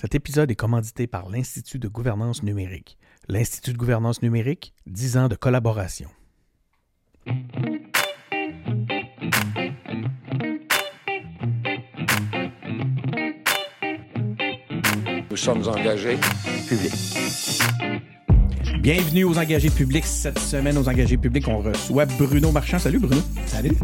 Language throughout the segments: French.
Cet épisode est commandité par l'Institut de gouvernance numérique. L'Institut de gouvernance numérique, 10 ans de collaboration. Nous sommes engagés publics. Bienvenue aux engagés publics. Cette semaine, aux engagés publics, on reçoit Bruno Marchand. Salut Bruno. Salut.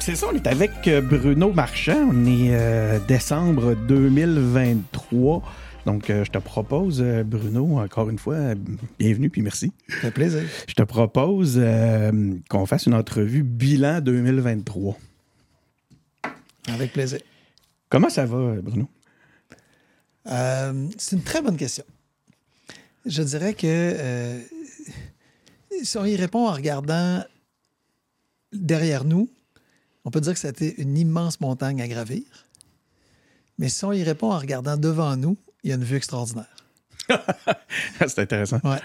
C'est ça, on est avec euh, Bruno Marchand. On est euh, décembre 2023. Donc, euh, je te propose, euh, Bruno, encore une fois, euh, bienvenue puis merci. Ça fait plaisir. Je te propose qu'on fasse une entrevue bilan 2023. Avec plaisir. Comment ça va, Bruno? C'est une très bonne question. Je dirais que si on y répond en regardant derrière nous, on peut dire que c'était une immense montagne à gravir. Mais si on y répond en regardant devant nous, il y a une vue extraordinaire. c'est intéressant. Ouais.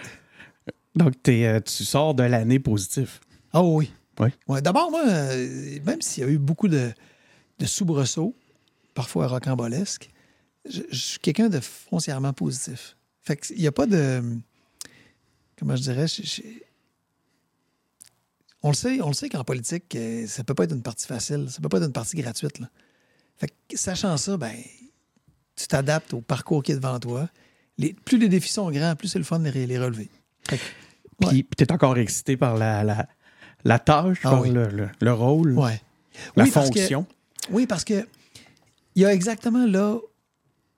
Donc, euh, tu sors de l'année positif. Ah oui. Oui. Ouais, D'abord, moi, euh, même s'il y a eu beaucoup de, de soubresauts, parfois rocambolesques, je, je suis quelqu'un de foncièrement positif. Fait qu'il n'y a pas de. Comment je dirais? je- je- on le sait, on le sait qu'en politique, euh, ça peut pas être une partie facile, ça peut pas être une partie gratuite. là. Fait que, sachant ça, ben, tu t'adaptes au parcours qui est devant toi. Les- plus les défis sont grands, plus c'est le fun de les, les relever. Fait que, Puis, puis t'es encore excité par la, la, la tâche, Ah par oui. le, le- le rôle, ouais. la Oui, parce que- fonction. Oui, parce que il y a exactement là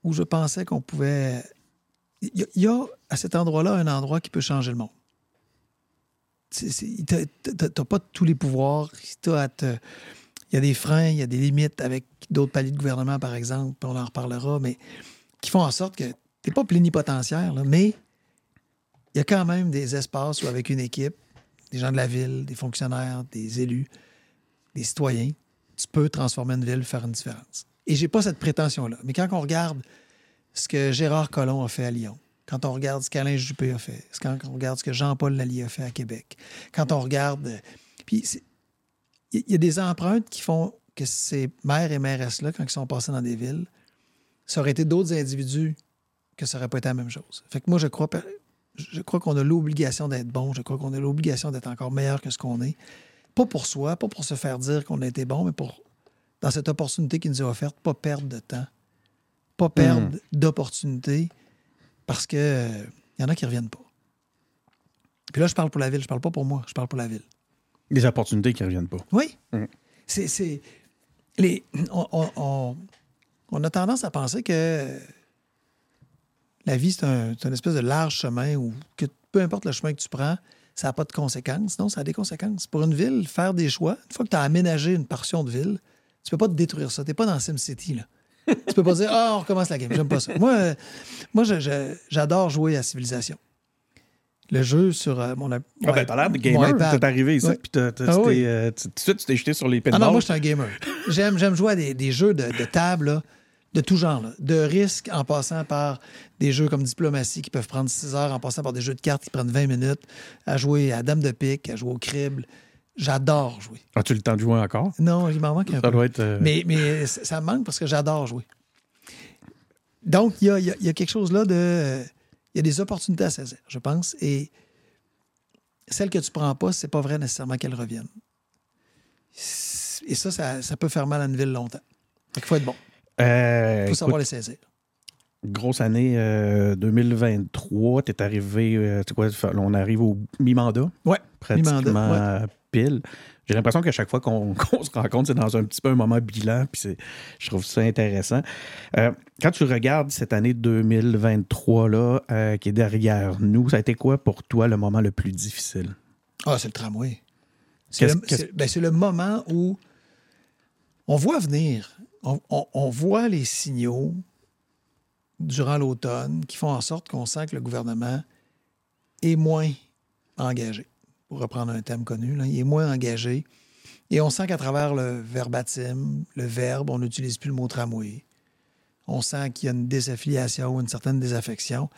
où je pensais qu'on pouvait. Il y, a- il y a à cet endroit-là un endroit qui peut changer le monde. T'as- pas tous les pouvoirs. Il y a des freins, il y a des limites avec d'autres paliers de gouvernement, par exemple, on en reparlera, mais qui font en sorte que tu n'es pas plénipotentiaire, mais il y a quand même des espaces où, avec une équipe, des gens de la ville, des fonctionnaires, des élus, des citoyens, tu peux transformer une ville, faire une différence. Et j'ai pas cette prétention-là. Mais quand on regarde ce que Gérard Collomb a fait à Lyon, quand on regarde ce qu'Alain Juppé a fait, quand on regarde ce que Jean-Paul Lallier a fait à Québec, quand on regarde... euh, Puis il y a des empreintes qui font que ces maires et mairesses-là, quand ils sont passés dans des villes, ça aurait été d'autres individus que ça n'aurait pas été la même chose. Fait que moi, je crois, je crois qu'on a l'obligation d'être bon, je crois qu'on a l'obligation d'être encore meilleur que ce qu'on est. Pas pour soi, pas pour se faire dire qu'on a été bon, mais pour, dans cette opportunité qui nous est offerte, pas perdre de temps, pas perdre d'opportunités, parce que euh, y en a qui ne reviennent pas. Puis là, je parle pour la ville, je parle pas pour moi, je parle pour la ville. Des opportunités qui ne reviennent pas. Oui. Mhm. C'est. c'est- Les, on, on- on- on a tendance à penser que la vie, c'est un, c'est une espèce de large chemin où que peu importe le chemin que tu prends, ça n'a pas de conséquences. Non, ça a des conséquences. Pour une ville, faire des choix, une fois que tu as aménagé une portion de ville, tu peux pas te détruire ça. Tu n'es pas dans SimCity. Là. Tu peux pas dire Ah, on recommence la game. J'aime pas ça. Moi, euh, moi j'adore jouer à Civilisation. Le jeu sur euh, mon, Ah ben, t'as l'air de mon gamer. T'es arrivé ici, puis Ah euh, tout de suite, tu t'es jeté sur les Ah pédales. non, moi, je suis un gamer. J'aime, j'aime jouer à des, des jeux de, de table, là, de tout genre. là. De risque en passant par des jeux comme Diplomatie qui peuvent prendre 6 heures, en passant par des jeux de cartes qui prennent 20 minutes, à jouer à Dame de pique, à jouer au crible. J'adore jouer. As-tu le temps de jouer encore? Non, il m'en manque un Ça peu. doit être. euh, Mais, mais ça me manque parce que j'adore jouer. Donc, il y a, y a- il y a quelque chose là de. Il y a des opportunités à saisir, je pense. Et celles que tu prends pas, c'est pas vrai nécessairement qu'elles reviennent. Et ça, ça, ça peut faire mal à une ville longtemps. Il faut être bon. euh, Il faut écoute, savoir les saisir. grosse année euh, 2023. T'es arrivé. euh, tu sais quoi, on arrive au mi-mandat, Ouais. pratiquement euh, pile. J'ai l'impression qu'à chaque fois qu'on se rencontre, c'est dans un petit peu un moment bilan, puis je trouve ça intéressant. Euh, quand tu regardes cette année 2023 là, euh, qui est derrière nous, ça a été quoi pour toi le moment le plus difficile? Ah, c'est le tramway. C'est le, ben, le moment où on voit venir, on, on- on voit les signaux durant l'automne qui font en sorte qu'on sent que le gouvernement est moins engagé. Pour reprendre un thème connu, il est moins engagé. Et on sent qu'à travers le verbatim, le verbe, on n'utilise plus le mot tramway. On sent qu'il y a une désaffiliation ou une certaine désaffection.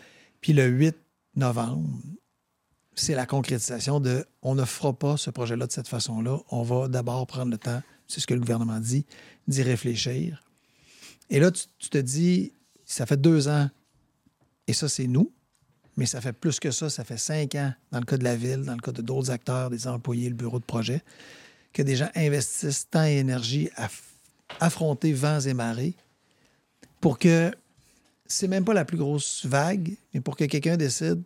Puis le 8 novembre, c'est la concrétisation de on ne fera pas ce projet-là de cette façon-là. On va d'abord prendre le temps, c'est ce que le gouvernement dit, d'y réfléchir. Et là, tu te dis, ça fait deux ans, et ça, c'est nous, mais ça fait plus que ça, ça fait cinq ans, dans le cas de la ville, dans le cas de d'autres acteurs, des employés, le bureau de projet, que des gens investissent temps et énergie à affronter vents et marées pour que c'est même pas la plus grosse vague, mais pour que quelqu'un décide,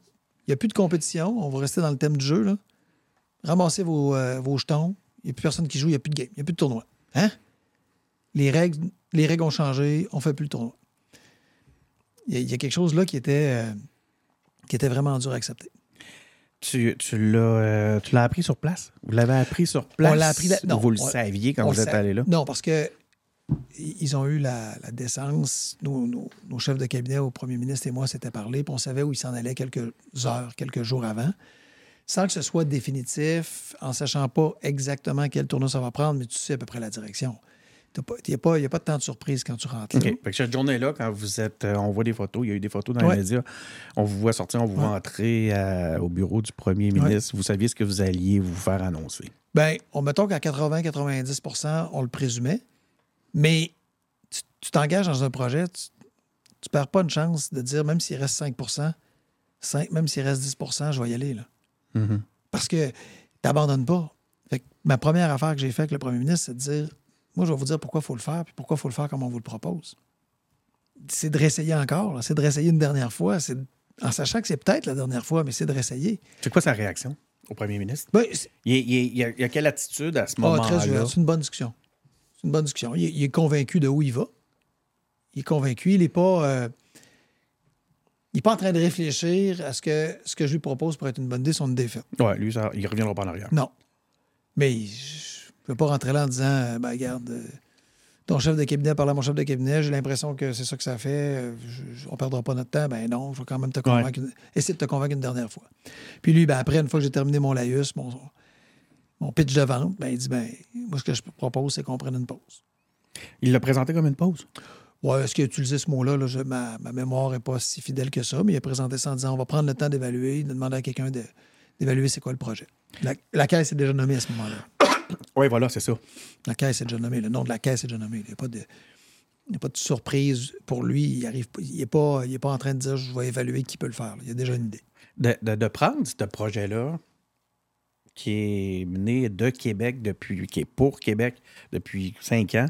il n'y a plus de compétition, on va rester dans le thème du jeu, là. ramassez vos, euh, vos jetons, il n'y a plus personne qui joue, il n'y a plus de game, il n'y a plus de tournoi. Hein? Les règles, les règles ont changé, on ne fait plus le tournoi. Il y, a- il y a quelque chose là qui était, euh, qui était vraiment dur à accepter. Tu, tu l'as euh, tu l'as appris sur place? Vous l'avez appris sur place? On l'a appris non, vous le on- saviez quand vous êtes allé là? Non, parce que ils ont eu la, la décence. Nos, nos- nos chefs de cabinet au premier ministre et moi s'étaient parlé, puis on savait où ils s'en allaient quelques heures, quelques jours avant, sans que ce soit définitif, en sachant pas exactement quel tournoi ça va prendre, mais tu sais à peu près la direction. Il n'y a, pas- de temps de surprise quand tu rentres là. OK. Fait que cette journée-là, quand vous êtes. euh, on voit des photos, il y a eu des photos dans Ouais. les médias. On vous voit sortir, on vous voit entrer euh, au bureau du premier Ouais. ministre. Vous saviez ce que vous alliez vous faire annoncer. Bien, on mettons qu'à 80-90% on le présumait, mais tu t'engages dans un projet, tu ne perds pas une chance de dire, même s'il reste 5% cinq- même s'il reste 10% je vais y aller. Là. Mhm. Parce que tu n'abandonnes pas. Fait que ma première affaire que j'ai faite avec le premier ministre, c'est de dire, moi, je vais vous dire pourquoi il faut le faire, puis pourquoi il faut le faire comme on vous le propose. C'est de réessayer encore, c'est de réessayer une dernière fois, c'est de- en sachant que c'est peut-être la dernière fois, mais c'est de réessayer. C'est quoi sa réaction au premier ministre? Ben, Il, y a, il y a quelle attitude à ce Ah, moment-là? C'est une bonne discussion. C'est une bonne discussion. Il, est- convaincu de où il va. Il est convaincu. Il n'est pas. euh, il n'est pas en train de réfléchir à ce que, ce que je lui propose pour être une bonne idée, son défaite. Ouais, lui, ça, il reviendra pas en arrière. Non. Mais je ne peux pas rentrer là en disant euh, ben, regarde, euh, ton chef de cabinet parle à mon chef de cabinet, j'ai l'impression que c'est ça que ça fait, euh, je- je- on ne perdra pas notre temps. Ben non, je vais quand même te convaincre. une- essayer de te convaincre une dernière fois. Puis lui, ben, après, une fois que j'ai terminé mon laïus, mon, mon pitch de vente, ben, il dit ben, moi, ce que je propose, c'est qu'on prenne une pause. Il l'a présenté comme une pause? Ouais, est-ce qu'il a utilisé ce mot-là? là, je- ma, ma mémoire n'est pas si fidèle que ça, mais il a présenté ça en disant on va prendre le temps d'évaluer, de demander à quelqu'un de- d'évaluer c'est quoi le projet. La, la caisse est déjà nommée à ce moment-là. Oui, voilà, c'est ça. La caisse est déjà nommée. Le nom de la caisse est déjà nommé. Il n'y a pas de. il n'y a pas de surprise pour lui. Il arrive, pas- il n'est pas, il est pas en train de dire je vais évaluer qui peut le faire. Il y a déjà une idée. De, de- de prendre ce projet-là, qui est mené de Québec depuis, qui est pour Québec depuis cinq ans,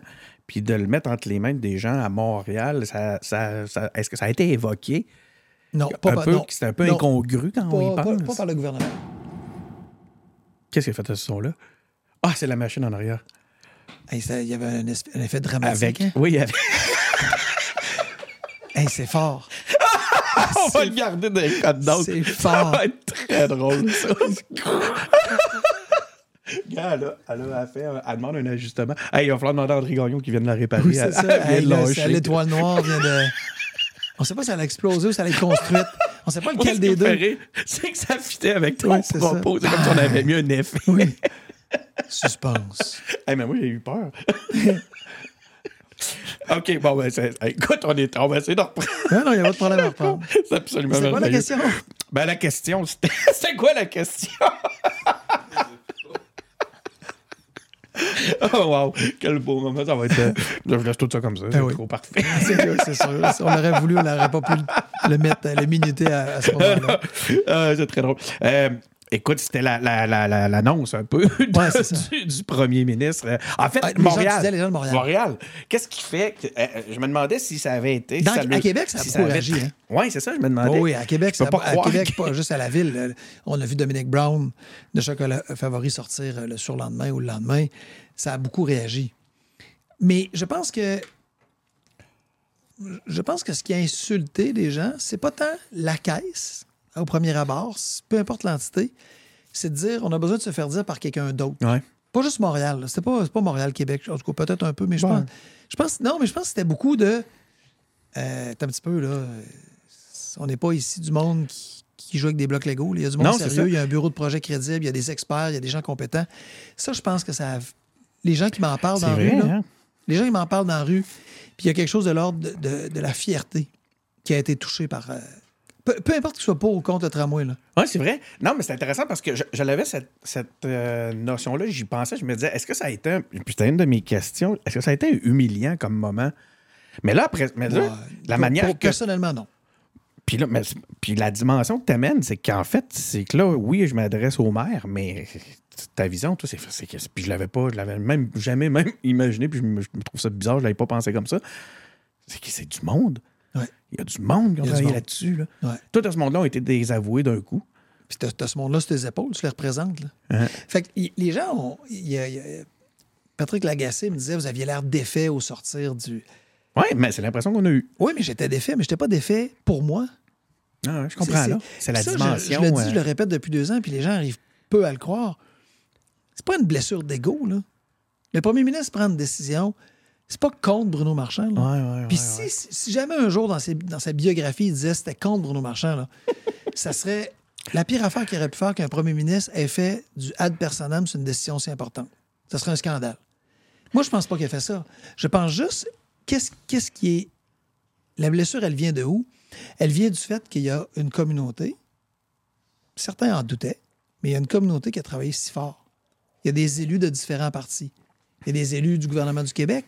puis de le mettre entre les mains des gens à Montréal, ça, ça- ça- est-ce que ça a été évoqué? Non, Un pas, par- peu, non, c'est un peu non, incongru quand on y pas, pense. pas- pas par le gouvernement. Qu'est-ce qu'il a fait à ce son-là? Ah, c'est la machine en arrière. Hey, ça- il y avait un, effet dramatique. Avec. hein? Oui, avec. Hey, c'est fort. on va le garder dans les codes d'autres. C'est Ça fort. va être très drôle, ça. Gars, elle, a, elle, a- fait, elle demande un ajustement. Hey, il va falloir demander à André Gagnon qui vienne la réparer. Oui, c'est Elle- ça. elle vient Hey, L'étoile noire vient de. On ne sait pas si elle a explosé ou si elle est construite. On ne sait pas lequel des deux. C'est que ça fitait avec ton Oui, ça. C'est comme si on avait mis un effet. Oui. Suspense. Hey, mais moi, j'ai eu peur. OK, bon, ben, c'est- écoute, on, est, on va essayer de reprendre. Non, non, il n'y a pas de problème à reprendre. C'est absolument C'est quoi la question? Ben, la question, c'était. C'était quoi la question? oh, wow! Quel beau moment, ça va être. euh, Je laisse tout ça comme ça. C'est oui. trop parfait. C'est sûr, c'est sûr. Si on l'aurait voulu, on n'aurait pas pu le- mettre, le minuter à, à ce moment-là. Ah, c'est très drôle. Euh, écoute, c'était la- la- la- la- l'annonce un peu de- Ouais, du, du premier ministre. Euh, En fait, Ah, les gens Montréal. disaient, les gens de Montréal. Qu'est-ce qui fait que. euh, je me demandais si ça avait été. Dans- si à le- Québec, ça a beaucoup réagi, hein. Oui, c'est ça, je me demandais. Oh oui, à Québec, ça- pas à Québec, que- pas juste à la ville. Euh, On a vu Dominique Brown de Chocolat Favori sortir euh, le surlendemain ou le lendemain. Ça a beaucoup réagi. Mais je pense que je pense que ce qui a insulté les gens, c'est pas tant la caisse au premier abord, peu importe l'entité, c'est de dire on a besoin de se faire dire par quelqu'un d'autre. Ouais. Pas juste Montréal. C'était pas, pas Montréal-Québec. En tout cas, peut-être un peu, mais je Ouais. pense, je pense. Non, mais je pense que c'était beaucoup de. Euh, un petit peu, là. On n'est pas ici du monde qui, qui joue avec des blocs Lego. Il y a du monde Non, sérieux, il y a un bureau de projet crédible, il y a des experts, il y a des gens compétents. Ça, je pense que ça. a- Les gens qui m'en parlent dans la rue, là, hein? les gens qui m'en parlent dans la rue, puis il y a quelque chose de l'ordre de, de- de la fierté qui a été touché par, euh, Peu, peu importe que ce soit pour ou contre le tramway, là. Oui, c'est vrai. Non, mais c'est intéressant parce que je, je l'avais cette, cette euh, notion-là, j'y pensais, je me disais, est-ce que ça a été, un- puis c'était une de mes questions, est-ce que ça a été humiliant comme moment? Mais là, après, mais là, Ouais. la Pour- manière pour- que. Personnellement, non. Puis, là, mais- puis la dimension que tu amènes, c'est qu'en fait, c'est que là, oui, je m'adresse au maire, mais ta vision, toi, c'est c'est que. Puis je l'avais pas, je l'avais même jamais même imaginé, puis je me, je me trouve ça bizarre, je l'avais pas pensé comme ça. C'est que c'est du monde. Ouais. Il y a du monde qui a travaillé là-dessus. Là. Ouais. Tout ce monde-là ont été désavoués d'un coup. Puis t'as, t'as ce monde-là sur tes épaules, tu les représentes. Là. Hein. Fait que y- les gens ont. y a- y a- Patrick Lagacé me disait Vous aviez l'air défait au sortir du. Oui, mais c'est l'impression qu'on a eue. Oui, mais j'étais défait, mais j'étais pas défait pour moi. Ah, je comprends, C'est- là. C'est la Ça, dimension. Je, le dis, euh, je le répète depuis deux ans, puis les gens arrivent peu à le croire. C'est pas une blessure d'ego, là. Le premier ministre prend une décision, c'est pas contre Bruno Marchand, là. Ouais, ouais, Puis ouais, si, jamais un jour dans, ses- dans sa biographie, il disait que c'était contre Bruno Marchand, là, ça serait la pire affaire qu'il aurait pu faire qu'un premier ministre ait fait du ad personam sur une décision si importante. Ça serait un scandale. Moi, je pense pas qu'il ait fait ça. Je pense juste, qu'est-ce qu'est-ce qui est. La blessure, elle vient de où? Elle vient du fait qu'il y a une communauté, certains en doutaient, mais il y a une communauté qui a travaillé si fort. Il y a des élus de différents partis. Il y a des élus du gouvernement du Québec,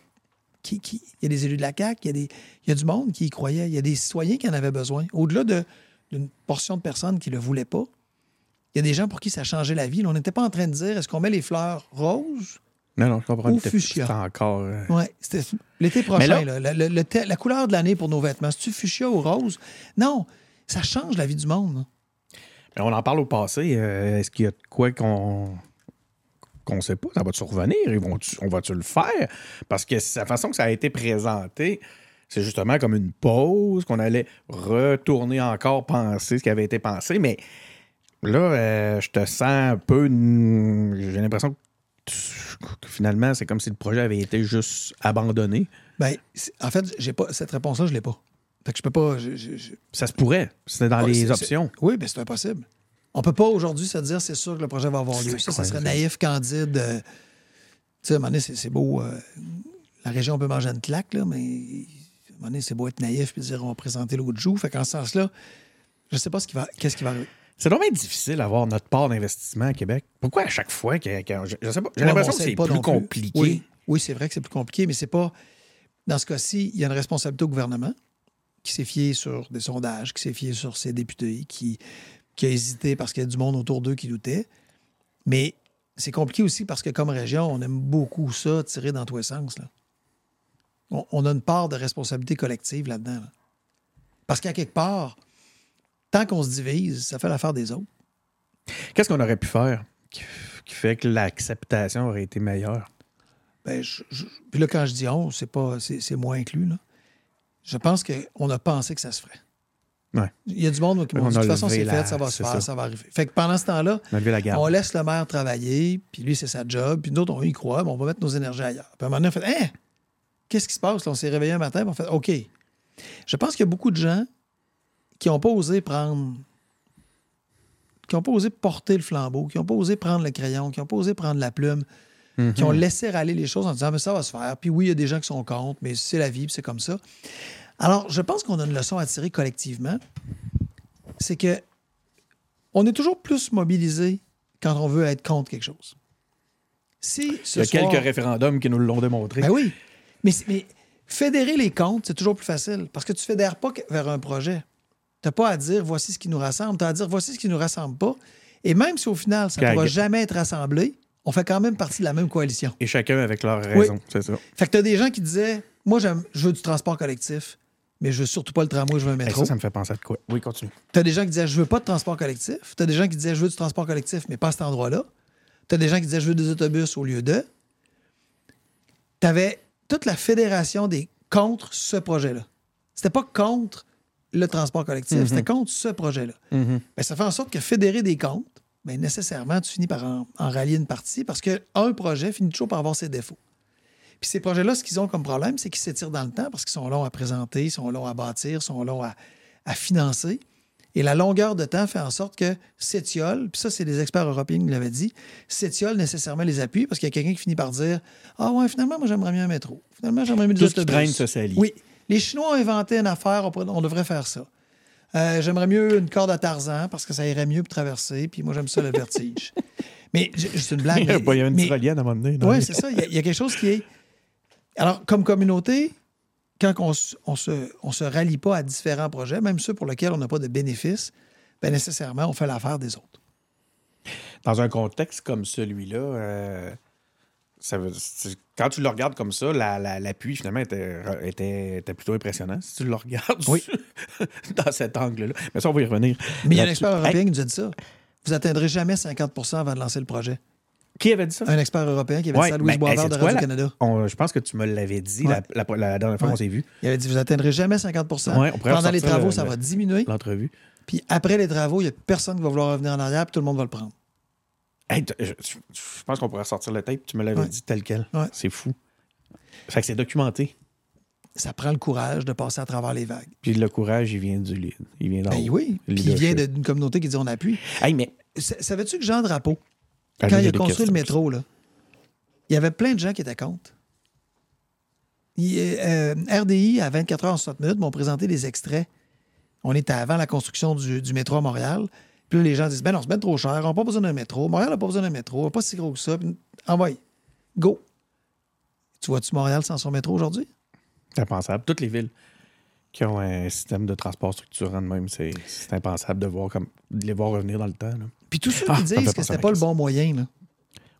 qui, qui- il y a des élus de la CAQ, il y, a des, il y a du monde qui y croyait, il y a des citoyens qui en avaient besoin. Au-delà de- d'une portion de personnes qui ne le voulaient pas, il y a des gens pour qui ça changeait la vie. Là, on n'était pas en train de dire est-ce qu'on met les fleurs roses? Non, non, je comprends. Ou fuchsia? encore. euh, Oui, c'était l'été prochain. là- là, le- le- le te- la couleur de l'année pour nos vêtements, c'est-tu fuchsia ou rose? Non, ça change la vie du monde. Mais on en parle au passé. euh, Est-ce qu'il y a de quoi qu'on qu'on sait pas? Ça va-tu revenir? Ils vont on va-tu le faire? Parce que la façon que ça a été présenté, c'est justement comme une pause, qu'on allait retourner encore penser ce qui avait été pensé. Mais là, euh, je te sens un peu. J'ai l'impression que, finalement, c'est comme si le projet avait été juste abandonné. Ben, en fait, j'ai pas cette réponse-là, je l'ai pas. Fait que je peux pas. je- je- je- Ça se pourrait. C'était dans les options. Oui, mais c'est impossible. On peut pas aujourd'hui se dire c'est sûr que le projet va avoir lieu. Ça, ça serait naïf, candide. euh, tu sais, à un moment donné, c'est beau. euh, la région peut manger une claque, là, mais à un moment donné, c'est beau être naïf puis dire on va présenter l'autre joue. Fait qu'en ce sens-là, je sais pas ce qui va, qu'est-ce qui va arriver. C'est vraiment difficile d'avoir notre part d'investissement à Québec. Pourquoi à chaque fois que, que- je, je sais pas, j'ai l'impression que c'est plus compliqué. Oui, oui c'est vrai que c'est plus compliqué, mais c'est pas. Dans ce cas-ci, il y a une responsabilité au gouvernement qui s'est fié sur des sondages, qui s'est fié sur ses députés, qui, qui a hésité parce qu'il y a du monde autour d'eux qui doutait. Mais c'est compliqué aussi parce que comme région, on aime beaucoup ça, tirer dans tous les sens. Là. On, on a une part de responsabilité collective là-dedans. là. Parce qu'à quelque part, tant qu'on se divise, ça fait l'affaire des autres. Qu'est-ce qu'on aurait pu faire qui, fait que l'acceptation aurait été meilleure? Ben, je- je- puis là, quand je dis on, c'est pas c'est, c'est moi inclus. Là. Je pense qu'on a pensé que ça se ferait. Ouais. Il y a du monde qui m'ont On dit de toute façon, c'est fait, ça va se faire, ça. ça. va arriver. Fait que pendant ce temps-là, On laisse le maire travailler, puis lui, c'est sa job, puis d'autres, on y croit, mais on va mettre nos énergies ailleurs. Puis à un moment donné, on fait Hein? Qu'est-ce qui se passe? Là, on s'est réveillé un matin, puis on fait OK. Je pense qu'il y a beaucoup de gens qui n'ont pas osé prendre. qui n'ont pas osé porter le flambeau, qui n'ont pas osé prendre le crayon, qui n'ont pas osé prendre la plume, qui ont laissé aller les choses en disant mais ça va se faire. Puis oui, il y a des gens qui sont contre, mais c'est la vie, puis c'est comme ça. Alors, je pense qu'on a une leçon à tirer collectivement. C'est que on est toujours plus mobilisé quand on veut être contre quelque chose. Si ce Il y a soir- quelques référendums qui nous l'ont démontré. ben oui. Mais, mais fédérer les comptes, c'est toujours plus facile parce que tu ne fédères pas vers un projet. Tu n'as pas à dire voici ce qui nous rassemble, tu as à dire voici ce qui ne nous rassemble pas. Et même si au final, ça ne pourra jamais être rassemblé, on fait quand même partie de la même coalition. Et chacun avec leur raison, c'est ça. Fait que tu as des gens qui disaient Moi, je veux du transport collectif, mais je veux surtout pas le tramway, je veux un métro. ça, ça me fait penser à quoi? Oui, continue. Tu as des gens qui disaient Je veux pas de transport collectif. Tu as des gens qui disaient Je veux du transport collectif, mais pas à cet endroit-là. Tu as des gens qui disaient Je veux des autobus au lieu de. Tu avais toute la fédération des contre ce projet-là. C'était pas contre le transport collectif, c'était contre ce projet-là. Ben, ça fait en sorte que fédérer des comptes, ben, nécessairement, tu finis par en, en rallier une partie parce qu'un projet finit toujours par avoir ses défauts. Puis ces projets-là, ce qu'ils ont comme problème, c'est qu'ils s'étirent dans le temps parce qu'ils sont longs à présenter, sont longs à bâtir, sont longs à, à financer. Et la longueur de temps fait en sorte que s'étiole, puis ça, c'est des experts européens qui l'avaient dit, s'étiole nécessairement les appuis parce qu'il y a quelqu'un qui finit par dire Ah ouais, finalement, moi, j'aimerais mieux un métro. Finalement, j'aimerais mieux des Tout autobus. traîne salit. Oui. Les Chinois ont inventé une affaire, on, pourrait- on devrait faire ça. Euh, j'aimerais mieux une corde à Tarzan parce que ça irait mieux pour traverser. Puis moi, j'aime ça le vertige. mais c'est une blague. Il y a, mais- il y a une mais- tyrolienne à un moment donné. oui, c'est ça. Il y, a- il y a quelque chose qui est. Alors, comme communauté, quand on, on se, on se rallie pas à différents projets, même ceux pour lesquels on n'a pas de bénéfices, ben nécessairement, on fait l'affaire des autres. Dans un contexte comme celui-là, euh, ça veut- c'est- quand tu le regardes comme ça, la- la- l'appui finalement était, était, était plutôt impressionnant. Si tu le regardes Oui. dans cet angle-là. Mais ça, on va y revenir. Mais il y a un expert européen Hey, qui nous a dit ça. Vous atteindrez jamais 50% avant de lancer le projet. Qui avait dit ça? Un expert européen qui avait Ouais, dit ça Louise ben, Boisvert de Radio-Canada. Je pense que tu me l'avais dit Ouais. la, la- la dernière fois Ouais. qu'on s'est vu, Il avait dit Vous atteindrez jamais 50 Ouais, on pourrait Pendant les ressortir travaux, le- ça va diminuer. l'entrevue. Puis après les travaux, il n'y a personne qui va vouloir revenir en arrière, puis tout le monde va le prendre. Hey, je, pense qu'on pourrait sortir le tape. Tu me l'avais dit tel quel. C'est fou. Fait que c'est documenté. Ça prend le courage de passer à travers les vagues. Puis le courage, il vient du lead. Il vient d'en Ben oui. Puis il vient d'une communauté qui dit on appuie. Hey, mais. Sa- Savais-tu que Jean Drapeau, Quand il a construit le métro, là, il y avait plein de gens qui étaient contre. Il, euh, RDI, à 24 heures en 60 minutes, m'ont présenté des extraits. On était avant la construction du, du métro à Montréal. Puis là, les gens disent Ben non, c'est bien trop cher, on n'a pas besoin d'un métro. Montréal n'a pas besoin d'un métro, on pas si gros que ça. Puis, envoie, go. Tu vois-tu Montréal sans son métro aujourd'hui? C'est impensable. Toutes les villes qui ont un système de transport structurant de même, c'est c'est impensable de, voir comme, de les voir revenir dans le temps. là. Puis tous ceux Ah, qui disent que c'était pas le bon moyen, là.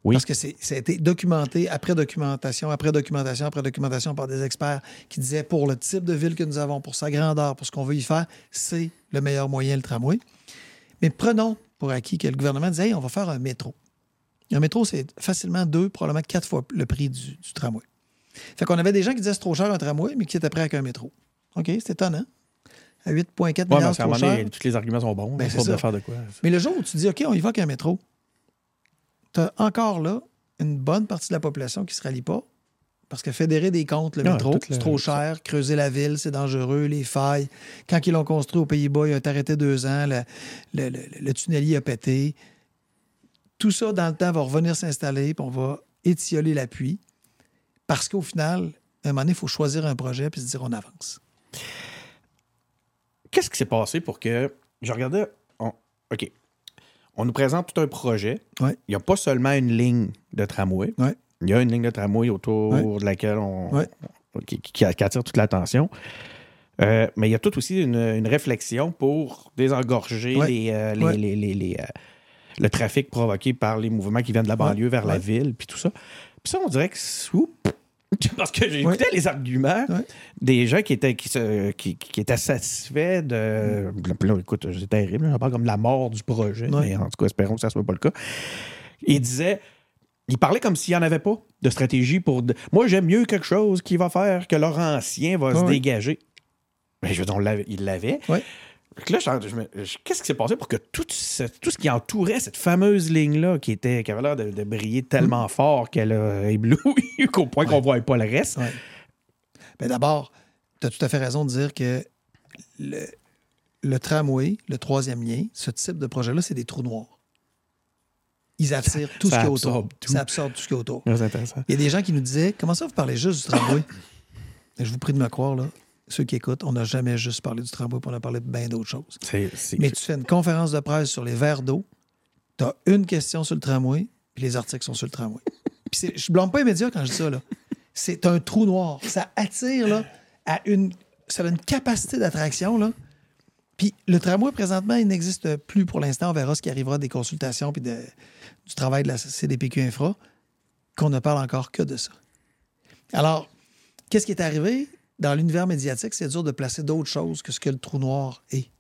Oui. Parce que c'est- ça a été documenté après documentation, après documentation, après documentation par des experts qui disaient pour le type de ville que nous avons, pour sa grandeur, pour ce qu'on veut y faire, c'est le meilleur moyen, le tramway. Mais prenons pour acquis que le gouvernement disait, hey, on va faire un métro. Un métro, c'est facilement deux, probablement quatre fois le prix du, du tramway. Fait qu'on avait des gens qui disaient c'est trop cher un tramway, mais qui étaient prêts avec un métro. OK, c'est étonnant. À 8,4 Ouais, milliards, trop moment donné, cher. tous les arguments sont bons. Ben, c'est pas ça. de faire de quoi. Mais le jour où tu dis, OK, on y va qu'un métro, tu as encore là une bonne partie de la population qui ne se rallie pas. Parce que fédérer des comptes, le Non, métro, c'est trop cher. Creuser la ville, c'est dangereux. Les failles. Quand ils l'ont construit aux Pays-Bas, il a été arrêté deux ans. Le, le, le- le tunnelier a pété. Tout ça, dans le temps, va revenir s'installer, puis on va étioler l'appui. Parce qu'au final, à un moment donné, il faut choisir un projet puis se dire on avance. Qu'est-ce qui s'est passé pour que. Je regardais. on- OK. On nous présente tout un projet. Ouais. Il n'y a pas seulement une ligne de tramway. Ouais. Il y a une ligne de tramway autour Ouais. de laquelle on. Qui, qui- qui attire toute l'attention. Euh, mais il y a tout aussi une, une réflexion pour désengorger les, euh, les- les- les- les, euh, le trafic provoqué par les mouvements qui viennent de la banlieue vers la ville, puis tout ça. Puis ça, on dirait que. parce que j'ai écouté les arguments Ouais. des gens qui étaient, qui, se- qui, qui étaient satisfaits de. Puis là, écoute, c'est terrible, j'en parle comme la mort du projet, Ouais. mais en tout cas, espérons que ça ne soit pas le cas. Il disait. Il parlait comme s'il n'y en avait pas de stratégie pour. de- Moi, j'aime mieux quelque chose qui va faire que leur ancien va se dégager. Mais je veux dire, on il l'avait. Là, je- je je- qu'est-ce qui s'est passé pour que tout ce, tout ce qui entourait cette fameuse ligne-là, qui, était, qui avait l'air de, de briller tellement fort qu'elle a ébloui qu'au point qu'on ne voit pas le reste? Ouais. Ben D'abord, tu as tout à fait raison de dire que le, le tramway, le troisième lien, ce type de projet-là, c'est des trous noirs. Ils attirent tout ça ce qui est autour. tout. Ça absorbe tout ce qui est autour. Il y a des gens qui nous disaient Comment ça, vous parlez juste du tramway? Je vous prie de me croire, là, ceux qui écoutent, on n'a jamais juste parlé du tramway, puis on a parlé de bien d'autres choses. C'est, c'est- Mais tu fais une conférence de presse sur les verres d'eau, tu as une question sur le tramway, puis les articles sont sur le tramway. Puis c'est- je ne blâme pas les médias quand je dis ça. là. C'est un trou noir. Ça attire là, à une. Ça a une capacité d'attraction. là. Puis le tramway, présentement, il n'existe plus pour l'instant. On verra ce qui arrivera des consultations puis de- du travail de la CDPQ Infra, qu'on ne parle encore que de ça. Alors, qu'est-ce qui est arrivé? Dans l'univers médiatique, c'est dur de placer d'autres choses que ce que le trou noir est.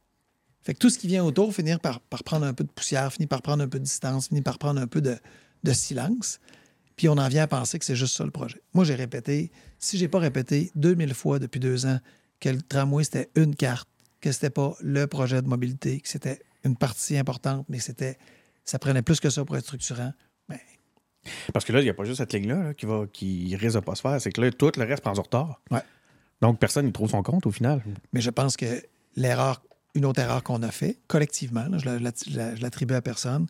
Fait que tout ce qui vient autour finit par, par prendre un peu de poussière, finit par prendre un peu de distance, finit par prendre un peu de, de silence. Puis on en vient à penser que c'est juste ça le projet. Moi, j'ai répété, si j'ai pas répété 2000 fois depuis deux ans que le tramway, c'était une carte, que c'était pas le projet de mobilité, que c'était une partie importante, mais c'était ça prenait plus que ça pour être structurant. Ben, Parce que là, il n'y a pas juste cette ligne-là là, qui, va, qui risque de pas se faire. C'est que là, tout le reste prend du retard. Ouais. Donc, personne n'y trouve son compte au final. Mais je pense que l'erreur, une autre erreur qu'on a fait collectivement, je la- je la- je l'attribue à personne,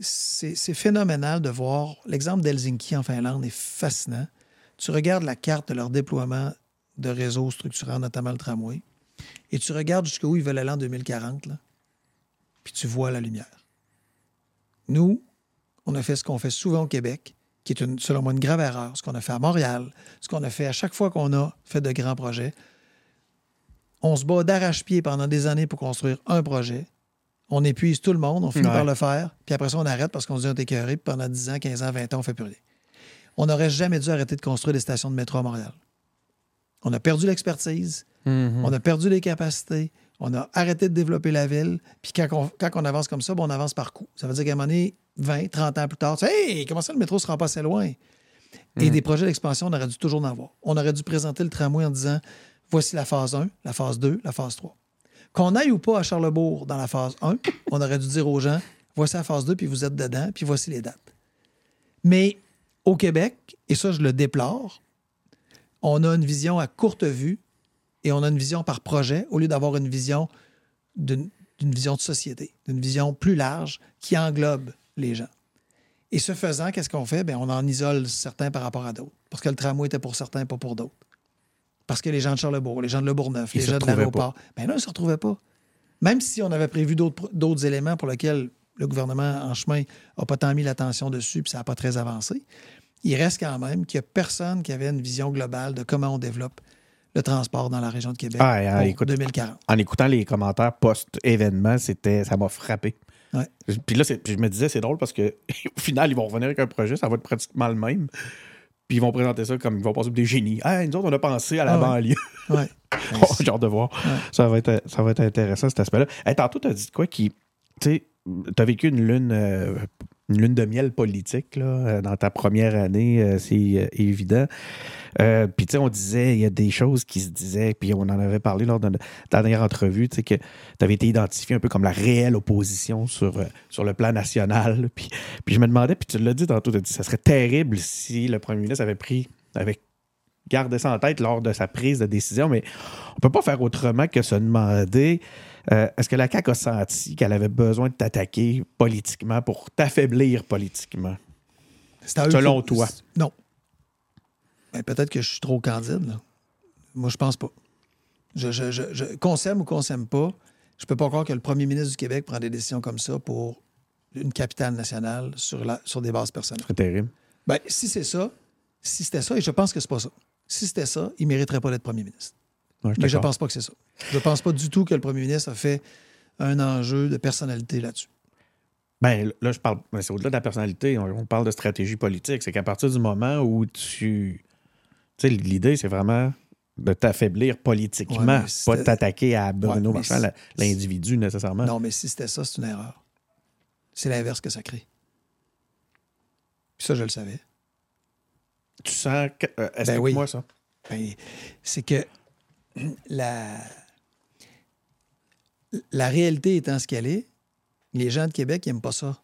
c'est phénoménal de voir. L'exemple d'Helsinki en Finlande est fascinant. Tu regardes la carte de leur déploiement de réseaux structurants, notamment le tramway. et tu regardes jusqu'où ils veulent aller en 2040, là, puis tu vois la lumière. Nous, on a fait ce qu'on fait souvent au Québec, qui est, une, selon moi, une grave erreur. Ce qu'on a fait à Montréal, ce qu'on a fait à chaque fois qu'on a fait de grands projets. On se bat d'arrache-pied pendant des années pour construire un projet. On épuise tout le monde, on finit Ouais. par le faire, puis après ça, on arrête parce qu'on se dit on est écœuré, puis pendant 10 ans, 15 ans, 20 ans, on fait plus rien. On n'aurait jamais dû arrêter de construire des stations de métro à Montréal. On a perdu l'expertise, Mhm. on a perdu les capacités, on a arrêté de développer la ville. Puis quand on, quand on avance comme ça, ben, on avance par coup. Ça veut dire qu'à un moment donné, 20, 30 ans plus tard, hey, comment ça le métro se rend pas assez loin? Et des projets d'expansion, on aurait dû toujours en avoir. On aurait dû présenter le tramway en disant voici la phase 1, la phase 2, la phase 3. Qu'on aille ou pas à Charlebourg dans la phase 1, on aurait dû dire aux gens voici la phase 2, puis vous êtes dedans, puis voici les dates. Mais au Québec, et ça, je le déplore, on a une vision à courte vue et on a une vision par projet au lieu d'avoir une vision d'une vision de société, d'une vision plus large qui englobe les gens. Et ce faisant, qu'est-ce qu'on fait? Bien, on en isole certains par rapport à d'autres. Parce que le tramway était pour certains, pas pour d'autres. Parce que les gens de Charlebourg, les gens de Le Bourgneuf, les gens de l'aéroport, bien là, ils ne se retrouvaient pas. Même si on avait prévu d'autres éléments pour lesquels le gouvernement en chemin n'a pas tant mis l'attention dessus, puis ça n'a pas très avancé, il reste quand même qu'il n'y a personne qui avait une vision globale de comment on développe le transport dans la région de Québec Ah, ah, pour écoute. 2040. En écoutant les commentaires post-événement, c'était, ça m'a frappé. Ouais. Puis là, puis je me disais, c'est drôle parce que au final, ils vont revenir avec un projet, ça va être pratiquement le même. Puis ils vont présenter ça comme ils vont passer des génies. Ah, nous autres, on a pensé à la Ah banlieue. Ouais. Oh, J'ai hâte de voir. Ça, va être, ça va être intéressant, cet aspect-là. Hey, tantôt, tu as dit quoi qui. Tu sais, tu as vécu une lune, euh, une lune de miel politique là, euh, dans ta première année, euh, c'est euh, évident. Puis, tu sais, on disait, il y a des choses qui se disaient, puis on en avait parlé lors de notre dernière entrevue, tu sais, que tu avais été identifié un peu comme la réelle opposition sur, sur le plan national. Puis, puis je me demandais, puis tu l'as dit tantôt, tu as dit, ça serait terrible si le premier ministre avait pris, avait gardé ça en tête lors de sa prise de décision, mais on peut pas faire autrement que se demander euh, est-ce que la CAQ a senti qu'elle avait besoin de t'attaquer politiquement pour t'affaiblir politiquement? Selon toi. Non. Ben, Peut-être que je suis trop candide. là. Moi, je pense pas. Je, je, je, je- qu'on s'aime ou qu'on s'aime pas, je peux pas croire que le premier ministre du Québec prend des décisions comme ça pour une capitale nationale sur, la, sur des bases personnelles. C'est terrible. Ben, si c'est ça, si c'était ça, et je pense que c'est pas ça. Si c'était ça, il mériterait pas d'être premier ministre. Ouais, Mais je d'accord. pense pas que c'est ça. Je pense pas du tout que le premier ministre a fait un enjeu de personnalité là-dessus. Ben, là, je parle. ben, c'est au-delà de la personnalité. On, on parle de stratégie politique. C'est qu'à partir du moment où tu. Tu sais, l'idée, c'est vraiment de t'affaiblir politiquement, Ouais, pas de t'attaquer à Bruno Ouais, Marchand, l'individu nécessairement. Non, mais si c'était ça, c'est une erreur. C'est l'inverse que ça crée. Puis ça, je le savais. Tu sens que. euh, Ben Explique-moi oui. ça. Ben, c'est que la, la réalité étant ce qu'elle est, les gens de Québec n'aiment pas ça.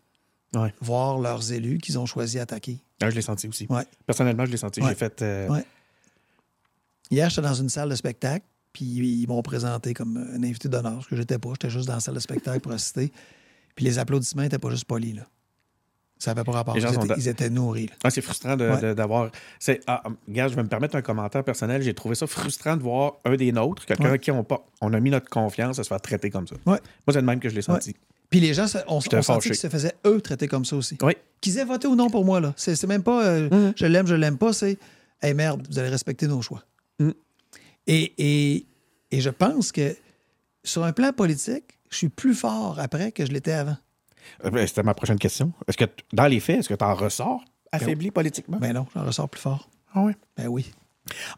Ouais. Voir leurs élus qu'ils ont choisi attaquer. Ah, je l'ai senti aussi. Ouais. Personnellement, je l'ai senti. Ouais. J'ai fait. euh. Hier, j'étais dans une salle de spectacle, puis ils m'ont présenté comme un invité d'honneur, ce que j'étais pas. J'étais juste dans la salle de spectacle pour assister. Puis les applaudissements n'étaient pas juste polis, là. Ça n'avait pas rapport. Les gens Ils étaient, ils étaient nourris. Ah, c'est frustrant Ouais. d'avoir. c'est Ah, regarde, je vais me permettre un commentaire personnel. J'ai trouvé ça frustrant de voir un des nôtres, quelqu'un Ouais. à qui on, pas, on a mis notre confiance, à se faire traiter comme ça. Ouais. Moi, c'est le même que je l'ai senti. Puis les gens, on, on sentit qu'ils se faisaient, eux, traiter comme ça aussi. Oui. Qu'ils aient voté ou non pour moi, là. C'est même pas euh, Mhm. je l'aime, je l'aime pas, c'est Hey merde, vous allez respecter nos choix. Mhm. Et, et, et je pense que sur un plan politique, je suis plus fort après que je l'étais avant. Euh, ben, C'était ma prochaine question. Est-ce que, dans les faits, est-ce que tu en ressors affaibli politiquement? Ben non, j'en ressors plus fort. ah ouais? Ben oui.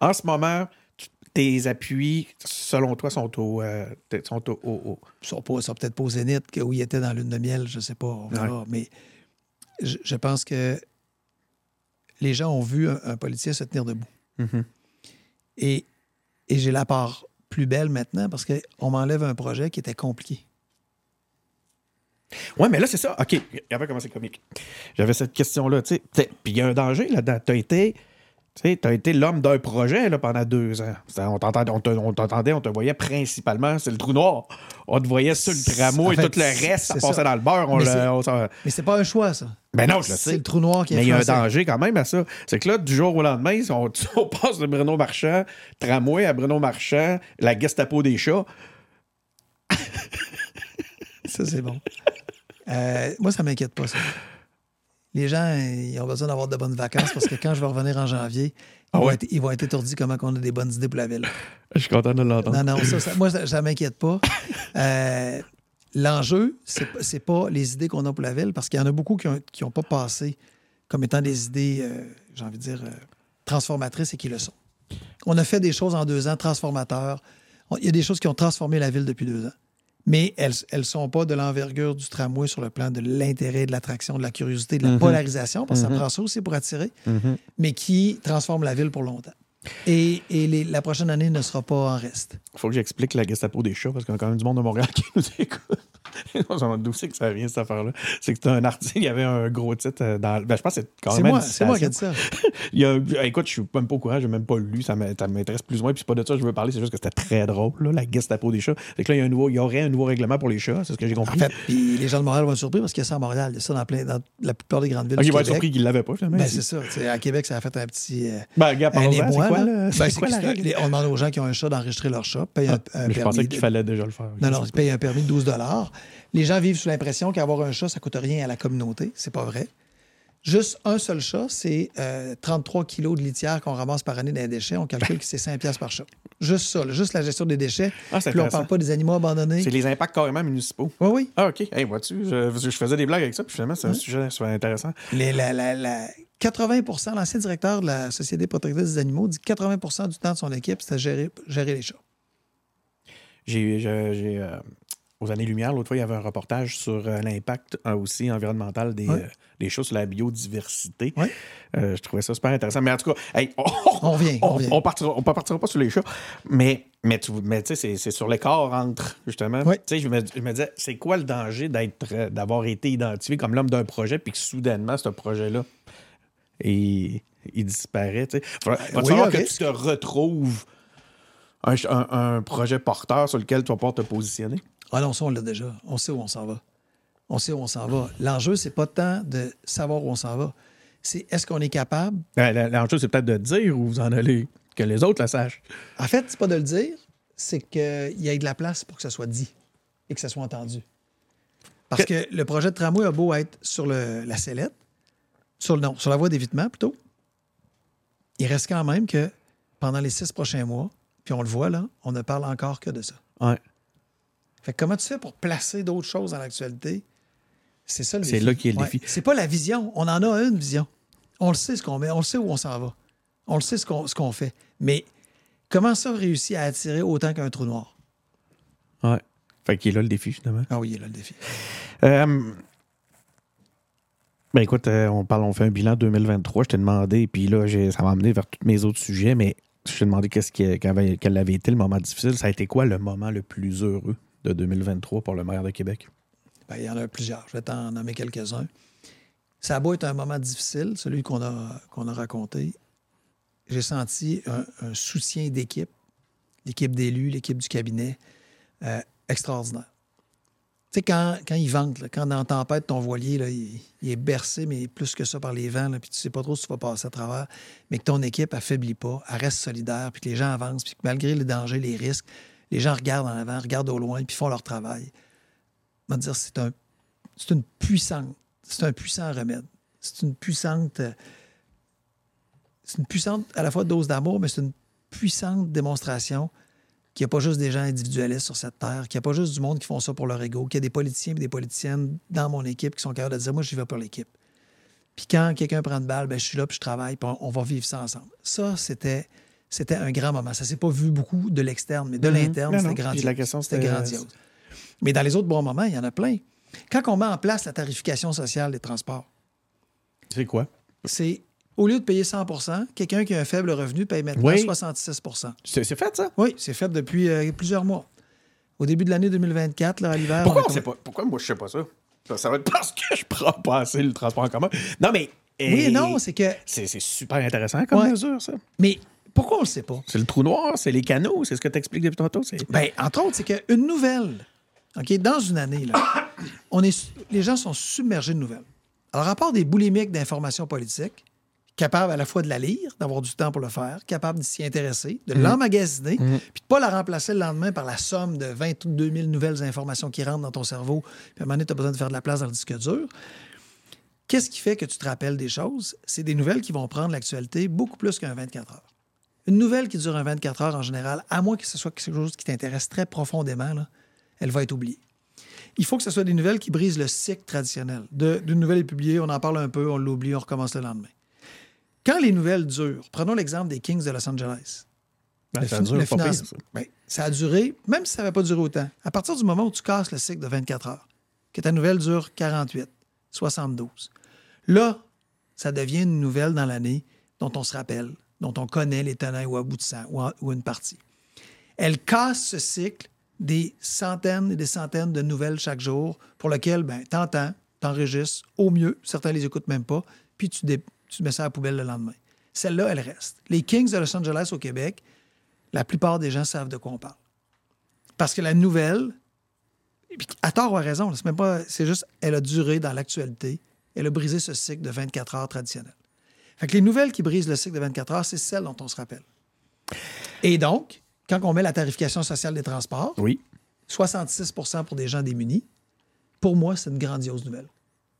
En ce moment, tes appuis, selon toi, sont au. euh, sont au, au- au- Ils sont, ils sont peut-être pas au Zénith que- où il était dans lune de miel, je sais pas, on verra. Mais je, je pense que les gens ont vu un, un politicien se tenir debout. Mhm. Et, et j'ai la part plus belle maintenant parce qu'on m'enlève un projet qui était compliqué. Ouais, mais là, c'est ça. OK, regarde comment c'est comique? J'avais cette question-là, tu sais. Puis il y a un danger là-dedans. Tu as été. Tu sais, t'as été l'homme d'un projet là, pendant deux ans. On t'entendait, on te, on on te voyait principalement, c'est le trou noir. On te voyait sur le tramway et fait, tout le reste, ça passait ça. dans le beurre. On Mais c'est- Mais pas un choix, ça. Ben non, je le C'est le trou noir qui Mais il y a un danger quand même à ça. C'est que là, du jour au lendemain, on, on passe de Bruno Marchand, tramway à Bruno Marchand, la Gestapo des chats. Ça, c'est bon. Euh, moi, ça m'inquiète pas, ça. Les gens, ils ont besoin d'avoir de bonnes vacances parce que quand je vais revenir en janvier, ils, Ah vont, ouais? être, ils vont être étourdis comment on a des bonnes idées pour la ville. Je suis content de l'entendre. Non, non, ça, ça- moi, ça, ça m'inquiète pas. Euh, L'enjeu, c'est pas- c'est pas les idées qu'on a pour la ville, parce qu'il y en a beaucoup qui n'ont pas passé comme étant des idées, euh, j'ai envie de dire, transformatrices et qui le sont. On a fait des choses en deux ans transformateurs. Il y a des choses qui ont transformé la ville depuis deux ans. Mais elles ne sont pas de l'envergure du tramway sur le plan de l'intérêt, de l'attraction, de la curiosité, de la Mhm. polarisation, parce que Mhm. ça prend ça aussi pour attirer, Mhm. mais qui transforment la ville pour longtemps. Et, et les- la prochaine année ne sera pas en reste. faut que j'explique la Gestapo des chats parce qu'il y a quand même du monde de Montréal qui nous écoute. D'où c'est que ça vient, cette affaire-là. C'est que c'était un article, il y avait un gros titre euh, dans. Ben, je pense que c'est quand même. moi, c'est moi qui ai dit ça. Il y a, écoute, je suis même pas au courant, j'ai même pas lu, ça m'intéresse plus ou moins. Puis c'est pas de ça que je veux parler, c'est juste que c'était très drôle, là, la Gestapo des chats. C'est que là, il y, a un nouveau, il y aurait un nouveau règlement pour les chats, c'est ce que j'ai En compris. fait, puis les gens de Montréal vont être surpris parce qu'il y a ça à Montréal. Il y a ça dans, plein, dans la plupart des grandes villes Ah, ils vont être surpris qu'ils l'avaient pas, finalement. Ben, c'est ça. À Québec, ça a fait un petit. euh, Ben, regarde, c'est quoi, là? là? Ben, C'est quoi la règle? on demande aux gens qui ont un chat d'enregistrer leur chat, payent un, un je pensais qu'il fallait déjà le faire. Non, non, ils payent un permis de 12 Les gens vivent sous l'impression qu'avoir un chat, ça coûte rien à la communauté. C'est pas vrai. Juste un seul chat, c'est euh, 33 kilos de litière qu'on ramasse par année dans les déchets. On calcule que c'est 5 piastres par chat. Juste ça, là, juste la gestion des déchets. Ah, Puis on parle pas des animaux abandonnés. C'est les impacts carrément municipaux. Oui, oui. Ah, OK. Hey, vois-tu, je, je faisais des blagues avec ça, puis finalement, c'est un sujet super intéressant. Les- la- la- la- 80% l'ancien directeur de la Société protectrice des animaux dit que 80% du temps de son équipe, c'était gérer, gérer les chats. J'ai, j'ai- j'ai, euh, aux années-lumière, l'autre fois, il y avait un reportage sur euh, l'impact euh, aussi environnemental des, euh, des choses sur la biodiversité. Euh, je trouvais ça super intéressant. Mais en tout cas, hey, on, On revient, on on partira, on partira pas sur les chats. Mais, mais tu mais c'est, c'est sur l'écart entre, justement. Je me, je me disais, c'est quoi le danger d'être, d'avoir été identifié comme l'homme d'un projet, puis que soudainement, ce projet-là, il, il disparaît. Tu sais. Va, falloir que risque. tu te retrouves un, un- un projet porteur sur lequel tu vas pouvoir te positionner. Ah non, ça, on l'a déjà. On sait où on s'en va. On sait où on s'en va. L'enjeu, c'est pas tant de savoir où on s'en va. C'est est-ce qu'on est capable? Ben, L'enjeu, c'est peut-être de dire où vous en allez, que les autres le sachent. En fait, c'est pas de le dire, c'est qu'il y ait de la place pour que ça soit dit et que ça soit entendu. Parce que le projet de tramway a beau être sur le- la sellette, sur, le, non, sur la voie d'évitement plutôt, il reste quand même que pendant les six prochains mois, puis on le voit là, on ne parle encore que de ça. Ouais. Fait que comment tu fais pour placer d'autres choses dans l'actualité? C'est ça le C'est défi. là qui est le Ouais. défi. C'est pas la vision. On en a une vision. On le sait ce qu'on met, on le sait où on s'en va. On le sait ce qu'on ce qu'on fait. Mais comment ça réussit à attirer autant qu'un trou noir? Ouais. Fait qu'il est là le défi, finalement. Ah oui, il est là le défi. Euh, ben écoute, euh, on parle, on fait un bilan 2023. Je t'ai demandé, puis là, j'ai- ça m'a amené vers tous mes autres sujets, mais je t'ai demandé qu'est-ce qui, quel avait été le moment difficile. Ça a été quoi le moment le plus heureux? De 2023 pour le maire de Québec? Ben, il y en a plusieurs. Je vais t'en nommer quelques-uns. Ça a beau être un moment difficile, celui qu'on a, raconté. J'ai senti un, soutien d'équipe, l'équipe d'élus, l'équipe du cabinet, euh, extraordinaire. Tu sais, quand, quand ils quand dans tempête, ton voilier, là, il, est bercé, mais plus que ça par les vents, puis tu sais pas trop si tu vas passer à travers, mais que ton équipe affaiblit pas, elle reste solidaire, puis que les gens avancent, puis que malgré les dangers, les risques, les gens regardent en avant, regardent au loin, puis font leur travail. Dire, c'est un, c'est une puissante, c'est un puissant remède. C'est une puissante, euh, c'est une puissante à la fois dose d'amour, mais c'est une puissante démonstration qu'il n'y a pas juste des gens individualistes sur cette terre, qu'il n'y a pas juste du monde qui font ça pour leur ego, qu'il y a des politiciens et des politiciennes dans mon équipe qui sont capables de dire moi, j'y vais pour l'équipe. Puis quand quelqu'un prend une balle, ben, je suis là, puis je travaille, puis on, on va vivre ça ensemble. Ça, c'était, c'était un grand moment. Ça s'est pas vu beaucoup de l'externe, mais de Mhm. l'interne, c'était Puis grandiose. la question, c'était c'était- grandiose. Mais dans les autres bons moments, il y en a plein. Quand on met en place la tarification sociale des transports, C'est quoi? c'est au lieu de payer 100% quelqu'un qui a un faible revenu paye maintenant Oui. 66 C'est c'est fait, ça? Oui, c'est fait depuis euh, plusieurs mois. Au début de l'année 2024, là, à l'hiver. Pourquoi, on a on sait pas, pourquoi moi, je sais pas ça? Ça, va être parce que je prends pas assez le transport en commun. Non, mais. Oui et eh, non, c'est que. C'est c'est super intéressant comme Ouais. mesure, ça. Mais pourquoi on le sait pas? C'est le trou noir, c'est les canaux, c'est ce que tu expliques depuis tantôt. Ben, entre autres, c'est qu'une nouvelle, OK, dans une année, là, on est, les gens sont submergés de nouvelles. Alors, à part des boulimiques d'informations politiques, capable à la fois de la lire, d'avoir du temps pour le faire, capable de s'y intéresser, de l'emmagasiner, puis de ne pas la remplacer le lendemain par la somme de 22 000 nouvelles informations qui rentrent dans ton cerveau, puis à un moment donné, tu as besoin de faire de la place dans le disque dur. Qu'est-ce qui fait que tu te rappelles des choses? C'est des nouvelles qui vont prendre l'actualité beaucoup plus qu'un 24 heures. Une nouvelle qui dure un 24 heures en général, à moins que ce soit quelque chose qui t'intéresse très profondément, là, elle va être oubliée. Il faut que ce soit des nouvelles qui brisent le cycle traditionnel. De- D'une nouvelle est publiée, on en parle un peu, on l'oublie, on recommence le lendemain. Quand les nouvelles durent, prenons l'exemple des Kings de Los Angeles. Ben, Le ça fin- dure le pas finance- pire, ça. Ben, ça a duré, même si ça n'avait pas duré autant. À partir du moment où tu casses le cycle de 24 heures, que ta nouvelle dure 48, 72, là, ça devient une nouvelle dans l'année dont on se rappelle, dont on connaît les tenants ou aboutissants, ou, en- ou une partie. Elle casse ce cycle des centaines et des centaines de nouvelles chaque jour pour lequel ben, t'entends, t'enregistres au mieux, certains les écoutent même pas, puis tu, dé- mets ça à la poubelle le lendemain. Celle-là, elle reste. Les Kings de Los Angeles au Québec, la plupart des gens savent de quoi on parle. Parce que la nouvelle, à tort ou à raison, c'est même c'est juste, elle a duré dans l'actualité, elle a brisé ce cycle de 24 heures traditionnel. Fait que les nouvelles qui brisent le cycle de 24 heures, c'est celles dont on se rappelle. Et donc, quand on met la tarification sociale des transports, Oui. 66% pour des gens démunis, pour moi, c'est une grandiose nouvelle.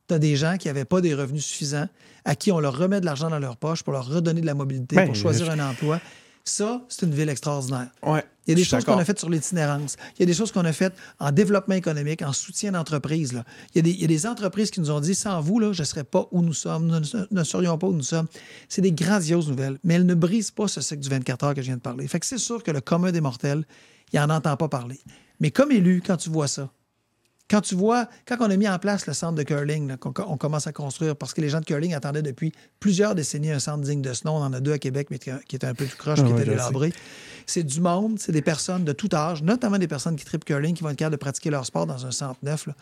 Tu as des gens qui n'avaient pas des revenus suffisants, à qui on leur remet de l'argent dans leur poche pour leur redonner de la mobilité, Ben, pour choisir je- un emploi. Ça, c'est une ville extraordinaire. Ouais. Il y a des choses qu'on a faites sur l'itinérance. Il y a des choses qu'on a faites en développement économique, en soutien d'entreprise. là. Il, y a des- il y a des entreprises qui nous ont dit sans vous, là, je ne serais pas où nous sommes, nous ne, ne serions pas où nous sommes. C'est des grandioses nouvelles, mais elles ne brisent pas ce cycle du 24 heures que je viens de parler. Fait que c'est sûr que le commun des mortels, il n'en entend pas parler. Mais comme élu, quand tu vois ça, quand tu vois, quand on a mis en place le centre de curling, là, qu'on on commence à construire, parce que les gens de curling attendaient depuis plusieurs décennies un centre digne de ce nom. On en a deux à Québec, mais qui était un peu tout croche, Ah qui était délabré. C'est du monde, c'est des personnes de tout âge, notamment des personnes qui tripent curling, qui vont être capables de pratiquer leur sport dans un centre neuf. là.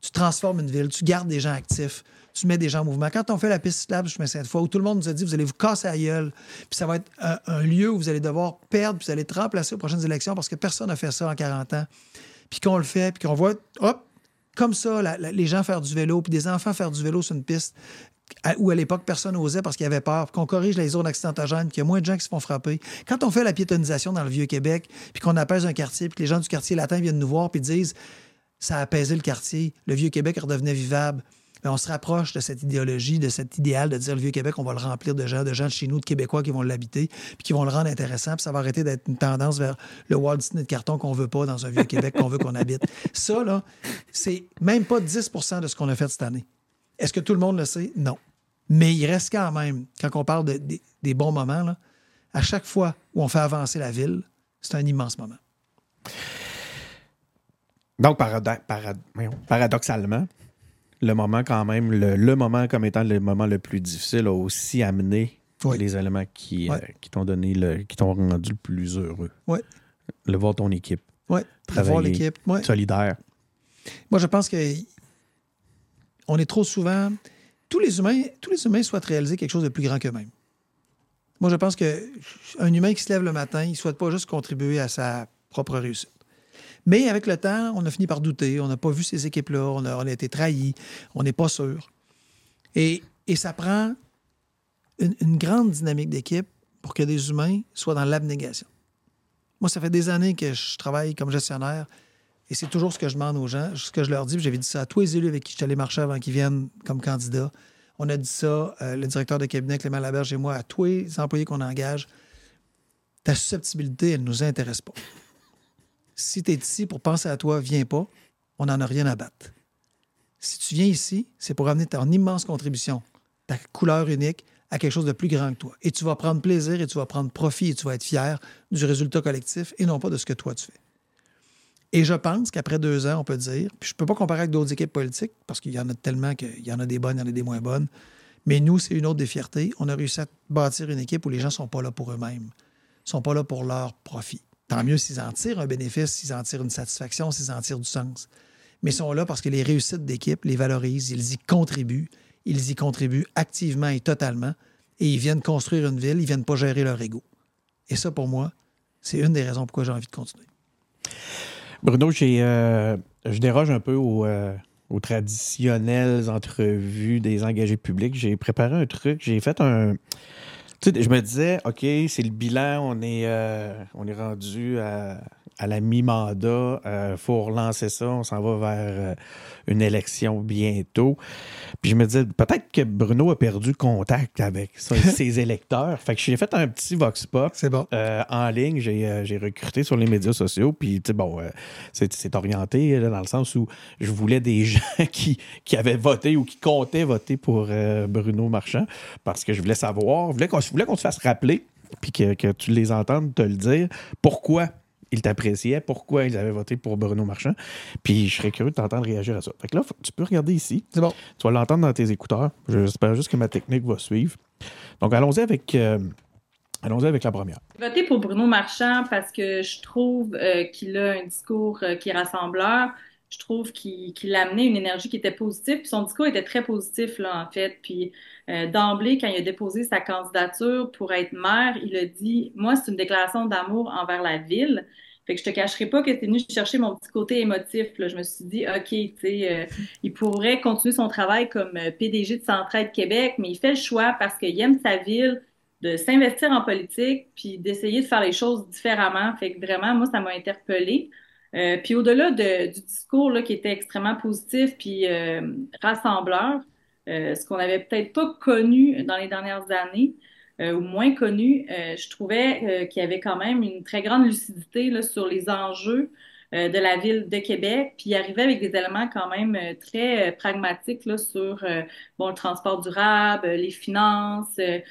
Tu transformes une ville, tu gardes des gens actifs, tu mets des gens en mouvement. Quand on fait la piste cyclable, je mets cette fois, où tout le monde nous a dit, vous allez vous casser la gueule, puis ça va être un, un lieu où vous allez devoir perdre, puis vous allez être remplacé aux prochaines élections parce que personne n'a fait ça en 40 ans. Puis qu'on le fait, puis qu'on voit, hop, comme ça, les gens faire du vélo, puis des enfants faire du vélo sur une piste où à l'époque personne n'osait parce qu'il y avait peur, qu'on corrige les zones accidentogènes, qu'il y a moins de gens qui se font frapper. Quand on fait la piétonisation dans le Vieux-Québec, puis qu'on apaise un quartier, puis que les gens du quartier latin viennent nous voir, puis disent ça a apaisé le quartier, le Vieux-Québec redevenait vivable. Ben, on se rapproche de cette idéologie, de cet idéal de dire le Vieux-Québec, on va le remplir de gens, de gens de chez nous, de Québécois qui vont l'habiter, puis qui vont le rendre intéressant, puis ça va arrêter d'être une tendance vers le Walt Disney de carton qu'on veut pas dans un Vieux-Québec qu'on veut qu'on habite. Ça, là, c'est même pas 10% de ce qu'on a fait cette année. Est-ce que tout le monde le sait? Non. Mais il reste quand même, quand on parle de- des- bons moments, là, à chaque fois où on fait avancer la ville, c'est un immense moment. Donc, paradoxalement, le moment quand même, le, le moment comme étant le moment le plus difficile a aussi amené Oui. les éléments qui, euh, qui t'ont donné le, qui t'ont rendu le plus heureux. Oui. Le voir ton équipe Oui. Travailler. Voir l'équipe. Solidaire. Moi, je pense que on est trop souvent. Tous les humains, tous les humains souhaitent réaliser quelque chose de plus grand qu'eux-mêmes. Moi, je pense que un humain qui se lève le matin, il ne souhaite pas juste contribuer à sa propre réussite. Mais avec le temps, on a fini par douter. On n'a pas vu ces équipes-là. On a, été trahis. On n'est pas sûr. Et, ça prend une, grande dynamique d'équipe pour que des humains soient dans l'abnégation. Moi, ça fait des années que je travaille comme gestionnaire et c'est toujours ce que je demande aux gens, ce que je leur dis. J'avais dit ça à tous les élus avec qui je suis allé marcher avant qu'ils viennent comme candidats. On a dit ça, euh, le directeur de cabinet, Clément Laberge et moi, à tous les employés qu'on engage. Ta susceptibilité, elle ne nous intéresse pas. Si tu es ici pour penser à toi, viens pas. On n'en a rien à battre. Si tu viens ici, c'est pour amener ton immense contribution, ta couleur unique, à quelque chose de plus grand que toi. Et tu vas prendre plaisir et tu vas prendre profit et tu vas être fier du résultat collectif et non pas de ce que toi tu fais. Et je pense qu'après deux ans, on peut dire, puis je ne peux pas comparer avec d'autres équipes politiques, parce qu'il y en a tellement qu'il y en a des bonnes, il y en a des moins bonnes, mais nous, c'est une autre des fiertés. On a réussi à bâtir une équipe où les gens ne sont pas là pour eux-mêmes, ne sont pas là pour leur profit. Tant mieux s'ils en tirent un bénéfice, s'ils en tirent une satisfaction, s'ils en tirent du sens. Mais ils sont là parce que les réussites d'équipe les valorisent, ils y contribuent, ils y contribuent activement et totalement, et ils viennent construire une ville, ils ne viennent pas gérer leur ego. Et ça, pour moi, c'est une des raisons pourquoi j'ai envie de continuer. Bruno, euh, je déroge un peu euh, aux traditionnelles entrevues des engagés publics, j'ai préparé un truc. J'ai fait un. Je me disais, OK, c'est le bilan, on est, euh, on est rendu à, à la mi-mandat. Il euh, faut relancer ça. On s'en va vers euh, une élection bientôt. Puis je me disais, peut-être que Bruno a perdu contact avec ses électeurs. Fait que j'ai fait un petit vox pop bon. euh, en ligne. J'ai recruté sur les médias sociaux. Puis, tu sais, bon, c'est orienté dans le sens où je voulais des gens qui, qui avaient voté ou qui comptaient voter pour Bruno Marchand parce que je voulais savoir, je voulais qu'on qu'on se fasse rappeler puis que, que, tu les entendes te le dire, pourquoi? Ils t'appréciaient, pourquoi ils avaient voté pour Bruno Marchand. Puis je serais curieux de t'entendre réagir à ça. Fait que là, tu peux regarder ici. C'est bon. Tu vas l'entendre dans tes écouteurs. J'espère juste que ma technique va suivre. Donc, allons-y avec. Euh, allons-y avec la première. J'ai voté pour Bruno Marchand parce que je trouve euh, qu'il a un discours euh, qui est rassembleur je trouve qu'il a amené une énergie qui était positive. Puis son discours était très positif, en fait. Puis euh, d'emblée, quand il a déposé sa candidature pour être maire, il a dit Moi, c'est une déclaration d'amour envers la ville. Fait que je te cacherai pas que c'est venu chercher mon petit côté émotif. Je me suis dit, OK, tu sais, euh, il pourrait continuer son travail comme euh, PDG de Centraide Québec, mais il fait le choix parce qu'il aime sa ville, de s'investir en politique, puis d'essayer de faire les choses différemment. Fait que vraiment, moi, ça m'a interpellée. Euh, puis au-delà de, du discours là, qui était extrêmement positif puis euh, rassembleur, euh, ce qu'on n'avait peut-être pas connu dans les dernières années ou moins connu, je trouvais qu'il y avait quand même une très grande lucidité là, sur les enjeux de la ville de Québec, puis il arrivait avec des éléments quand même très pragmatiques là, sur bon, le transport durable, les finances, de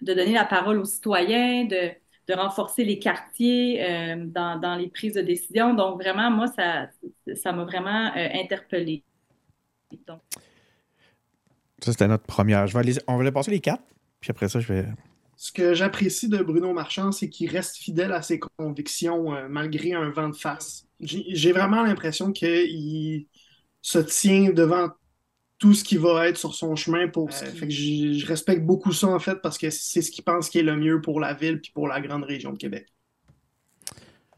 donner la parole aux citoyens, de de renforcer les quartiers euh, dans, les prises de décision. Donc, vraiment, moi, ça ça m'a vraiment euh, interpellée. Ça, c'était notre première. Je vais on va aller passer les quatre, puis après ça, je vais. Ce que j'apprécie de Bruno Marchand, c'est qu'il reste fidèle à ses convictions euh, malgré un vent de face. J'ai vraiment l'impression qu'il se tient devant tout ce qui va être sur son chemin pour euh, je, respecte beaucoup ça en fait parce que c'est ce qu'il pense qui est le mieux pour la ville puis pour la grande région de Québec.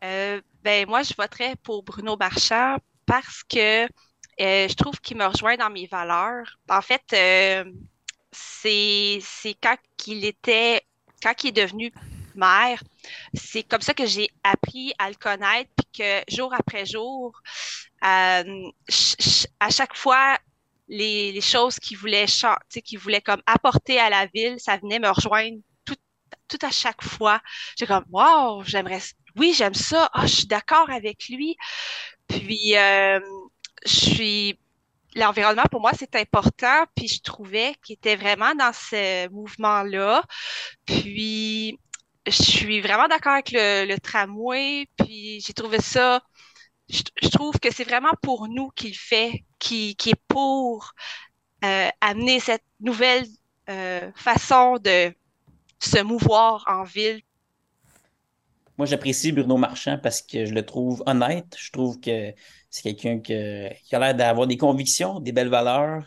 Euh, ben moi je voterais pour Bruno Marchand parce que euh, je trouve qu'il me rejoint dans mes valeurs. En fait, c'est quand il était quand il est devenu maire, c'est comme ça que j'ai appris à le connaître, puis que jour après jour, à chaque fois, les, choses qu'il voulait, qu'il voulait comme apporter à la ville, ça venait me rejoindre tout, à chaque fois. J'ai comme, wow, j'aimerais, oui, j'aime ça. Ah, je suis d'accord avec lui. Puis, euh, je suis, l'environnement pour moi c'est important. Puis, je trouvais qu'il était vraiment dans ce mouvement-là. Puis, je suis vraiment d'accord avec le, le tramway. Puis, j'ai trouvé ça je, trouve que c'est vraiment pour nous qu'il fait, qui, est pour euh, amener cette nouvelle euh, façon de se mouvoir en ville. Moi, j'apprécie Bruno Marchand parce que je le trouve honnête. Je trouve que c'est quelqu'un qui a l'air d'avoir des convictions, des belles valeurs,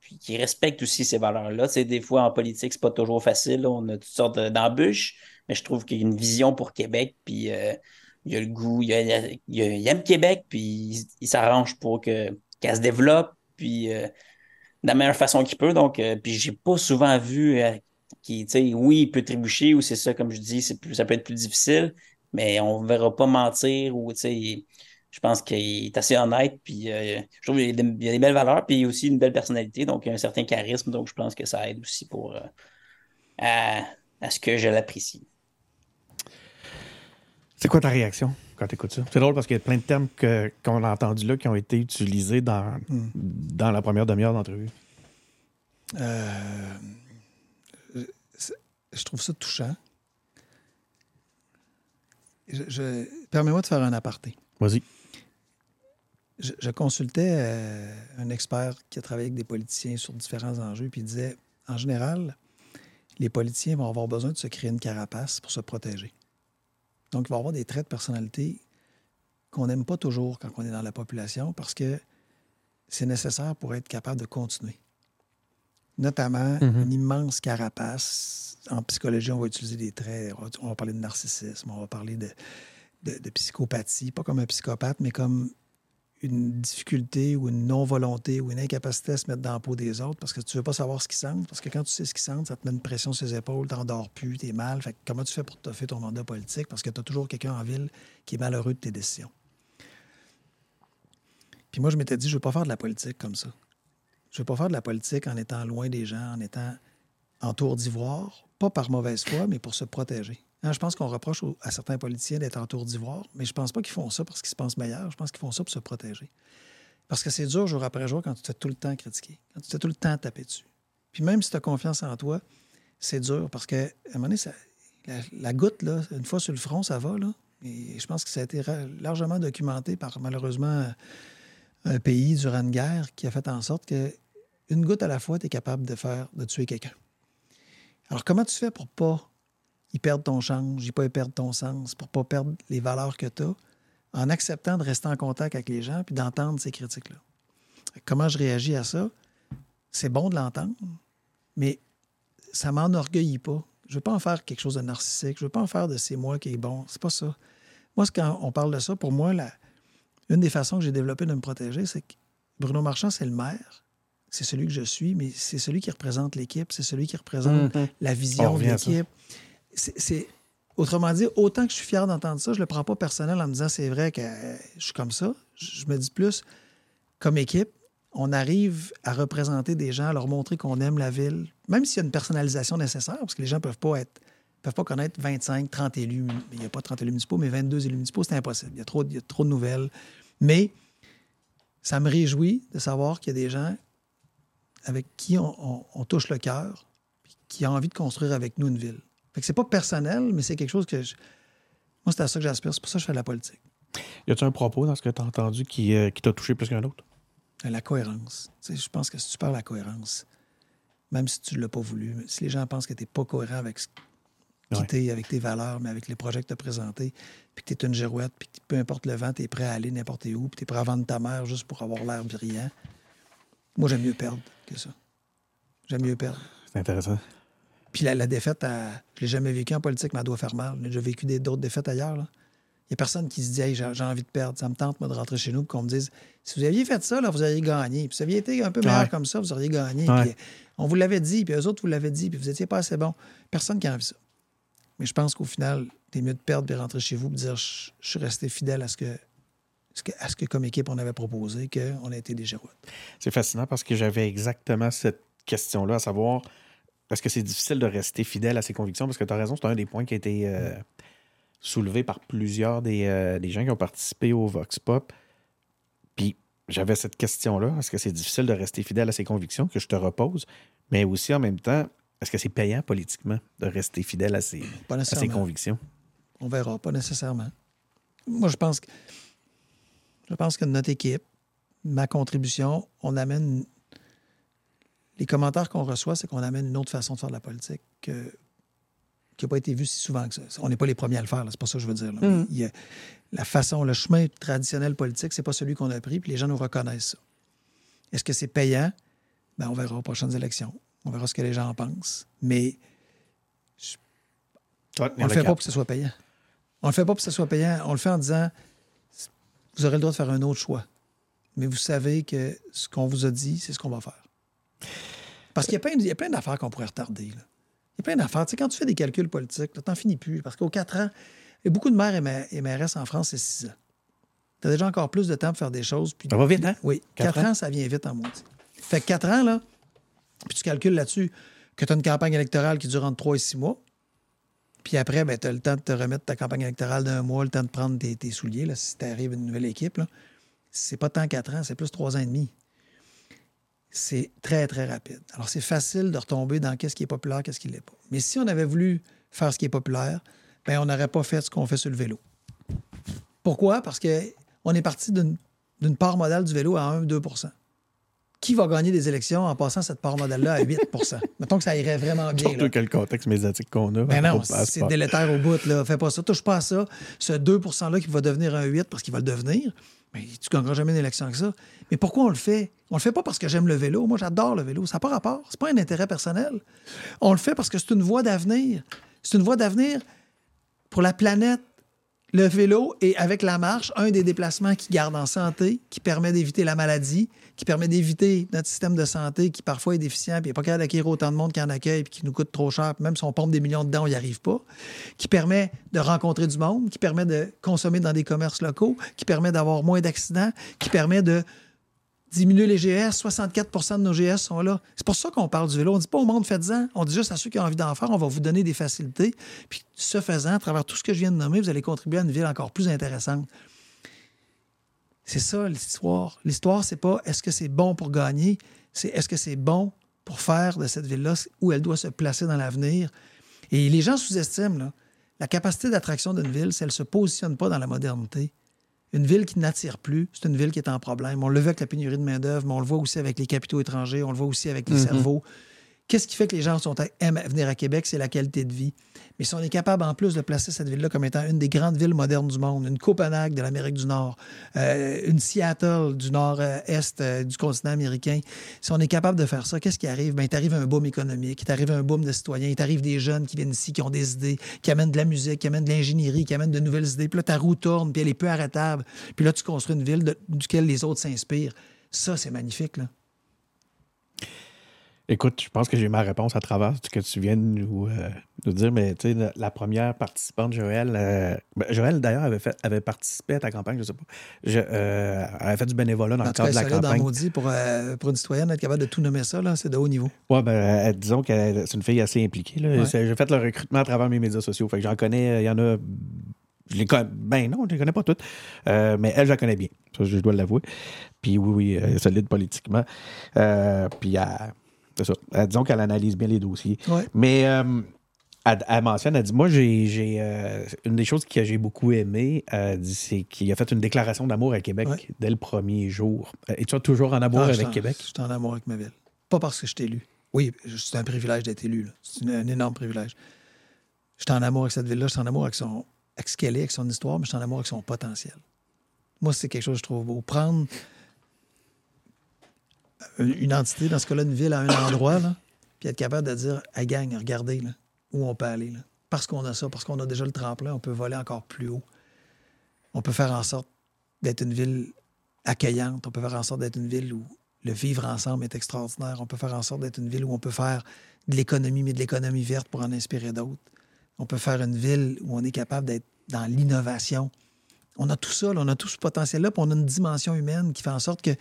puis qui respecte aussi ces valeurs-là. Tu des fois, en politique, c'est pas toujours facile. On a toutes sortes d'embûches, mais je trouve qu'il y a une vision pour Québec, puis euh, il a le goût, il, aime Québec, puis il, s'arrange pour que, qu'elle se développe, puis euh, de la meilleure façon qu'il peut. Donc, euh, puis j'ai pas souvent vu euh, qu'il, tu sais, oui, il peut trébucher, ou c'est ça, comme je dis, ça peut être plus difficile, mais on ne verra pas mentir, ou tu sais, je pense qu'il est assez honnête, puis je trouve qu'il y, a des belles valeurs, puis a aussi une belle personnalité, donc un certain charisme, donc je pense que ça aide aussi pour à, à ce que je l'apprécie. C'est quoi ta réaction quand tu écoutes ça? C'est drôle parce qu'il y a plein de termes qu'on a entendus là qui ont été utilisés dans, hmm. dans la première demi-heure d'entrevue. Euh, je trouve ça touchant. Je, Permets-moi de faire un aparté. Vas-y. Je, consultais euh, un expert qui a travaillé avec des politiciens sur différents enjeux, puis il disait, en général, les politiciens vont avoir besoin de se créer une carapace pour se protéger. Donc, il va y avoir des traits de personnalité qu'on n'aime pas toujours quand on est dans la population parce que c'est nécessaire pour être capable de continuer. Notamment mm-hmm. une immense carapace. En psychologie, on va utiliser des traits. On va parler de narcissisme, on va parler de, de, psychopathie, pas comme un psychopathe, mais comme une difficulté ou une non-volonté ou une incapacité à se mettre dans la peau des autres parce que tu veux pas savoir ce qu'ils sentent. Parce que quand tu sais ce qu'ils sentent, ça te met une pression sur les épaules, t'endors plus, t'es mal. Fait comment tu fais pour te faire ton mandat politique? Parce que tu as toujours quelqu'un en ville qui est malheureux de tes décisions. Puis moi, je m'étais dit, je veux pas faire de la politique comme ça. Je veux pas faire de la politique en étant loin des gens, en étant en tour d'ivoire, pas par mauvaise foi, mais pour se protéger. Hein, je pense qu'on reproche à certains politiciens d'être en tour d'ivoire, mais je pense pas qu'ils font ça parce qu'ils se pensent meilleurs. Je pense qu'ils font ça pour se protéger. Parce que c'est dur jour après jour quand tu te fais tout le temps critiquer, quand tu te fais tout le temps taper dessus. Puis même si tu as confiance en toi, c'est dur parce qu'à un moment donné, la, goutte, là, une fois sur le front, ça va. Là. Et je pense que ça a été largement documenté par malheureusement un pays durant une guerre qui a fait en sorte que une goutte à la fois, tu es capable de faire, de tuer quelqu'un. Alors, comment tu fais pour pas y perdre ton change, pas y perdre ton sens, pour pas perdre les valeurs que tu as, en acceptant de rester en contact avec les gens puis d'entendre ces critiques-là? Comment je réagis à ça? C'est bon de l'entendre, mais ça m'enorgueillit pas. Je veux pas en faire quelque chose de narcissique. Je veux pas en faire de c'est moi qui est bon. C'est pas ça. Moi, quand on parle de ça, pour moi, la, une des façons que j'ai développé de me protéger, c'est que Bruno Marchand, c'est le maire. C'est celui que je suis, mais c'est celui qui représente l'équipe, c'est celui qui représente Mhm. la On vision de l'équipe. Autrement dit, autant que je suis fier d'entendre ça, je le prends pas personnel en me disant c'est vrai que je suis comme ça. Je me dis plus, comme équipe, on arrive à représenter des gens, à leur montrer qu'on aime la ville, même s'il y a une personnalisation nécessaire, parce que les gens peuvent être peuvent pas connaître 25, 30 élus. Il n'y a pas 30 élus municipaux, mais 22 élus municipaux, c'est impossible. Il y, a trop, il y a trop de nouvelles. Mais ça me réjouit de savoir qu'il y a des gens avec qui on, on- touche le cœur, qui ont envie de construire avec nous une ville. Fait que c'est pas personnel, mais c'est quelque chose que je- moi, c'est à ça que j'aspire. C'est pour ça que je fais de la politique. Y a-tu un propos dans ce que tu as entendu qui, euh, qui t'a touché plus qu'un autre? La cohérence. Je pense que si tu parles la cohérence, même si tu ne l'as pas voulu, si les gens pensent que tu n'es pas cohérent avec ce qui Ouais. t'es, avec tes valeurs, mais avec les projets que tu as présentés, puis que tu es une girouette, puis que peu importe le vent, tu es prêt à aller n'importe où, puis tu es prêt à vendre ta mère juste pour avoir l'air brillant, moi, j'aime mieux perdre que ça. J'aime mieux perdre. C'est intéressant. Puis la, la défaite, je ne l'ai jamais vécue en politique, mais elle doit faire mal. J'ai vécu d'autres défaites ailleurs. là. Il n'y a personne qui se dit hey, j'ai envie de perdre. Ça me tente, moi, de rentrer chez nous, qu'on me dise si vous aviez fait ça, là, vous auriez gagné. Puis si vous aviez été un peu meilleur Ouais. comme ça, vous auriez gagné. Ouais. Puis on vous l'avait dit, puis eux autres vous l'avaient dit, puis vous n'étiez pas assez bon. Personne qui a envie ça. Mais je pense qu'au final, c'est mieux de perdre et rentrer chez vous et dire je, je suis resté fidèle à ce que, à ce que, comme équipe, on avait proposé, qu'on a été des girouettes. C'est fascinant parce que j'avais exactement cette question-là, à savoir est-ce que c'est difficile de rester fidèle à ses convictions? Parce que tu as raison, c'est un des points qui a été euh, soulevé par plusieurs des, euh, des gens qui ont participé au Vox Pop. Puis j'avais cette question-là est-ce que c'est difficile de rester fidèle à ses convictions que je te repose? Mais aussi en même temps, est-ce que c'est payant politiquement de rester fidèle à ses, à ses convictions? On verra, pas nécessairement. Moi, je pense que je pense que notre équipe, ma contribution, on amène les commentaires qu'on reçoit, c'est qu'on amène une autre façon de faire de la politique que- qui n'a pas été vue si souvent que ça. On n'est pas les premiers à le faire, c'est pas ça que je veux dire. là. Mais il y a- la façon, le chemin traditionnel politique, c'est pas celui qu'on a pris, puis les gens nous reconnaissent ça. Est-ce que c'est payant? Ben, on verra aux prochaines élections. On verra ce que les gens en pensent. Mais Toi, on ne le fait pas pour que ce soit payant. On le fait pas pour que ce soit payant. On le fait en disant vous aurez le droit de faire un autre choix. Mais vous savez que ce qu'on vous a dit, c'est ce qu'on va faire. Parce qu'il y a plein, il y a plein d'affaires qu'on pourrait retarder. là. Il y a plein d'affaires. Tu sais, quand tu fais des calculs politiques, tu n'en finis plus. Parce qu'aux 4 ans, beaucoup de maires et, ma- et en France, c'est 6 ans. Tu as déjà encore plus de temps pour faire des choses. Puis Ça va vite, hein? oui, Quatre 4 ans? ans, ça vient vite en moitié. Fait que 4 ans, là, puis tu calcules là-dessus que tu as une campagne électorale qui dure entre 3 et 6 mois. Puis après, ben, tu as le temps de te remettre ta campagne électorale d'un mois, le temps de prendre tes, tes souliers, là, si t'arrives une nouvelle équipe. C'est pas tant 4 ans, c'est plus 3 ans et demi. C'est très, très rapide. Alors, c'est facile de retomber dans qu'est-ce qui est populaire, qu'est-ce qui ne l'est pas. Mais si on avait voulu faire ce qui est populaire, ben, on n'aurait pas fait ce qu'on fait sur le vélo. Pourquoi? Parce qu'on est parti d'une d'une part modale du vélo à 1-2 Qui va gagner des élections en passant cette part modale-là à 8% Mettons que ça irait vraiment bien. Surtout que le contexte médiatique qu'on a. Ben non, c'est délétère au bout. Là. Fais pas ça. Touche pas à ça. Ce 2 %-là qui va devenir un 8 parce qu'il va le devenir, mais tu gagneras jamais une élection avec ça. Mais pourquoi on le fait? On le fait pas parce que j'aime le vélo. Moi, j'adore le vélo. Ça n'a pas rapport. C'est pas un intérêt personnel. On le fait parce que c'est une voie d'avenir. C'est une voie d'avenir pour la planète, le vélo est, avec la marche, un des déplacements qui garde en santé, qui permet d'éviter la maladie, qui permet d'éviter notre système de santé qui parfois est déficient, puis il n'est pas capable d'acquérir autant de monde qu'il en accueille, puis qui nous coûte trop cher, puis même si on pompe des millions dedans, on n'y arrive pas, qui permet de rencontrer du monde, qui permet de consommer dans des commerces locaux, qui permet d'avoir moins d'accidents, qui permet de diminuer les GS. 64% de nos GS sont là. C'est pour ça qu'on parle du vélo. On ne dit pas au monde, faites-en. On dit juste à ceux qui ont envie d'en faire, on va vous donner des facilités. Puis, ce faisant, à travers tout ce que je viens de nommer, vous allez contribuer à une ville encore plus intéressante. C'est ça l'histoire. L'histoire, c'est pas est-ce que c'est bon pour gagner, c'est est-ce que c'est bon pour faire de cette ville-là où elle doit se placer dans l'avenir. Et les gens sous-estiment la capacité d'attraction d'une ville si elle ne se positionne pas dans la modernité. Une ville qui n'attire plus, c'est une ville qui est en problème. On le voit avec la pénurie de main-d'œuvre, mais on le voit aussi avec les capitaux étrangers, on le voit aussi avec les Mhm. cerveaux. Qu'est-ce qui fait que les gens sont, aiment venir à Québec? C'est la qualité de vie. Mais si on est capable, en plus, de placer cette ville-là comme étant une des grandes villes modernes du monde, une Copenhague de l'Amérique du Nord, euh, une Seattle du nord-est euh, du continent américain, si on est capable de faire ça, qu'est-ce qui arrive? Bien, il t'arrive un boom économique, il t'arrive un boom de citoyens, il t'arrive des jeunes qui viennent ici, qui ont des idées, qui amènent de la musique, qui amènent de l'ingénierie, qui amènent de nouvelles idées. Puis là, ta roue tourne, puis elle est peu arrêtable. Puis là, tu construis une ville duquel les autres s'inspirent. Ça, c'est magnifique, là. Écoute, je pense que j'ai ma réponse à travers ce que tu viens de nous, euh, nous dire, mais tu sais, la, première participante, Joël, euh, ben, Joël d'ailleurs avait, fait, avait participé à ta campagne, je sais pas. Je, euh, elle avait fait du bénévolat dans En le cadre de la ça, là, dans campagne. Maudit, pour, pour une citoyenne, être capable de tout nommer ça, là, c'est de haut niveau. Ouais, ben, disons que c'est une fille assez impliquée. Ouais. J'ai fait le recrutement à travers mes médias sociaux. Fait que j'en connais, il y en a. Je les connais. Ben non, je les connais pas toutes. Euh, mais elle, je la connais bien. Ça, je dois l'avouer. Puis oui, oui, elle est solide politiquement. Euh, puis elle- c'est ça. Euh, disons qu'elle analyse bien les dossiers. Ouais. Mais euh, elle, elle mentionne, elle dit Moi, j'ai, euh, une des choses que j'ai beaucoup aimé, c'est qu'il a fait une déclaration d'amour à Québec Ouais. dès le premier jour. Euh, Es-tu toujours en amour Ah, avec en- Québec? Je suis en amour avec ma ville. Pas parce que je t'ai élu. Oui, c'est un privilège d'être élu. C'est un énorme privilège. Je suis en amour avec cette ville-là. Je suis en amour avec, son, avec ce qu'elle est, avec son histoire, mais je suis en amour avec son potentiel. Moi, c'est quelque chose que je trouve beau. Prendre une une entité, dans ce cas-là, une ville à un endroit, là, puis être capable de dire Hey, gang, regardez là, où on peut aller. là. Parce qu'on a ça, parce qu'on a déjà le tremplin, on peut voler encore plus haut. On peut faire en sorte d'être une ville accueillante. On peut faire en sorte d'être une ville où le vivre ensemble est extraordinaire. On peut faire en sorte d'être une ville où on peut faire de l'économie, mais de l'économie verte pour en inspirer d'autres. On peut faire une ville où on est capable d'être dans l'innovation. On a tout ça, là, on a tout ce potentiel-là, puis on a une dimension humaine qui fait en sorte qu'il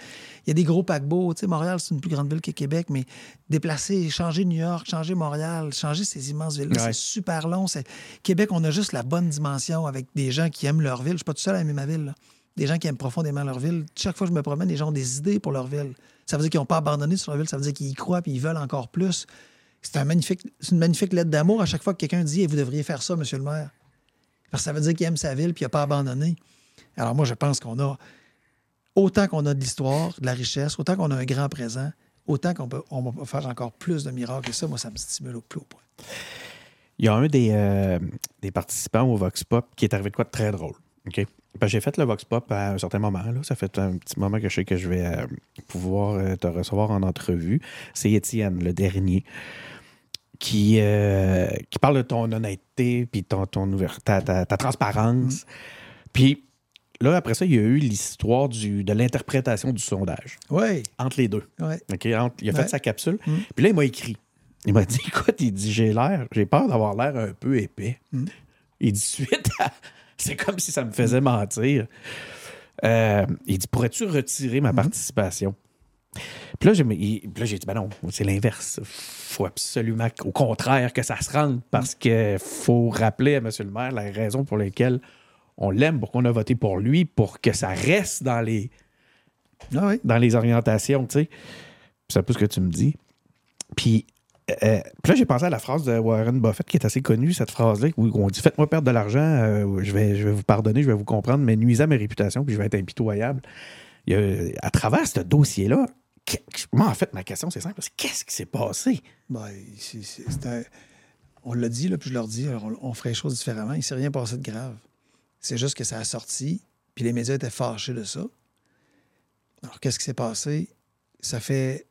y a des gros paquebots. Tu sais, Montréal, c'est une plus grande ville que Québec, mais déplacer, changer New York, changer Montréal, changer ces immenses villes-là, Ouais. c'est super long. C'est- Québec, on a juste la bonne dimension avec des gens qui aiment leur ville. Je suis pas tout seul à aimer ma ville. là. Des gens qui aiment profondément leur ville. Chaque fois que je me promène, les gens ont des idées pour leur ville. Ça veut dire qu'ils n'ont pas abandonné sur leur ville, ça veut dire qu'ils y croient puis ils veulent encore plus. C'est un magnifique, c'est une magnifique lettre d'amour à chaque fois que quelqu'un dit Eh, Vous devriez faire ça, monsieur le maire. Parce que ça veut dire qu'il aime sa ville puis il n'a pas abandonné. Alors, moi, je pense qu'on a autant qu'on a de l'histoire, de la richesse, autant qu'on a un grand présent, autant qu'on peut, on va faire encore plus de miracles. Et ça, moi, ça me stimule au plus haut point. Il y a un des, euh, des participants au Vox Pop qui est arrivé de quoi de très drôle. Que J'ai fait le Vox Pop à un certain moment. Là. Ça fait un petit moment que je sais que je vais euh, pouvoir euh, te recevoir en entrevue. C'est Étienne, le dernier, qui, euh, qui parle de ton honnêteté puis ton, ton ta, ta- ta transparence. Puis là, après ça, il y a eu l'histoire de l'interprétation du sondage Oui, entre les deux. oui. Entre- il a fait Ouais. sa capsule. Mm. Puis là, il m'a écrit. Il m'a dit Écoute, il dit J'ai l'air, j'ai peur d'avoir l'air un peu épais. Mm. Il dit Suite à- C'est comme si ça me faisait mentir. Euh, il dit Pourrais-tu retirer Mm. ma participation? Puis là, j'ai dit Ben non, c'est l'inverse. faut absolument, au contraire, que ça se rende parce qu'il faut rappeler à M. le maire la raison pour laquelle on l'aime, pourquoi on a voté pour lui, pour que ça reste dans les, Ah oui. dans les orientations, tu sais. C'est un peu ce que tu me dis. Puis, euh, puis là, j'ai pensé à la phrase de Warren Buffett qui est assez connue, cette phrase-là, où on dit Faites-moi perdre de l'argent, euh, je, vais, je vais vous pardonner, je vais vous comprendre, mais nuisez à ma réputation, puis je vais être impitoyable. À travers ce dossier-là, moi, en fait, ma question, c'est simple qu'est-ce qui s'est passé? Ben, On l'a dit, là, puis je leur dis, on, ferait les choses différemment. Il ne s'est rien passé de grave. C'est juste que ça a sorti, puis les médias étaient fâchés de ça. Alors, qu'est-ce qui s'est passé? Ça fait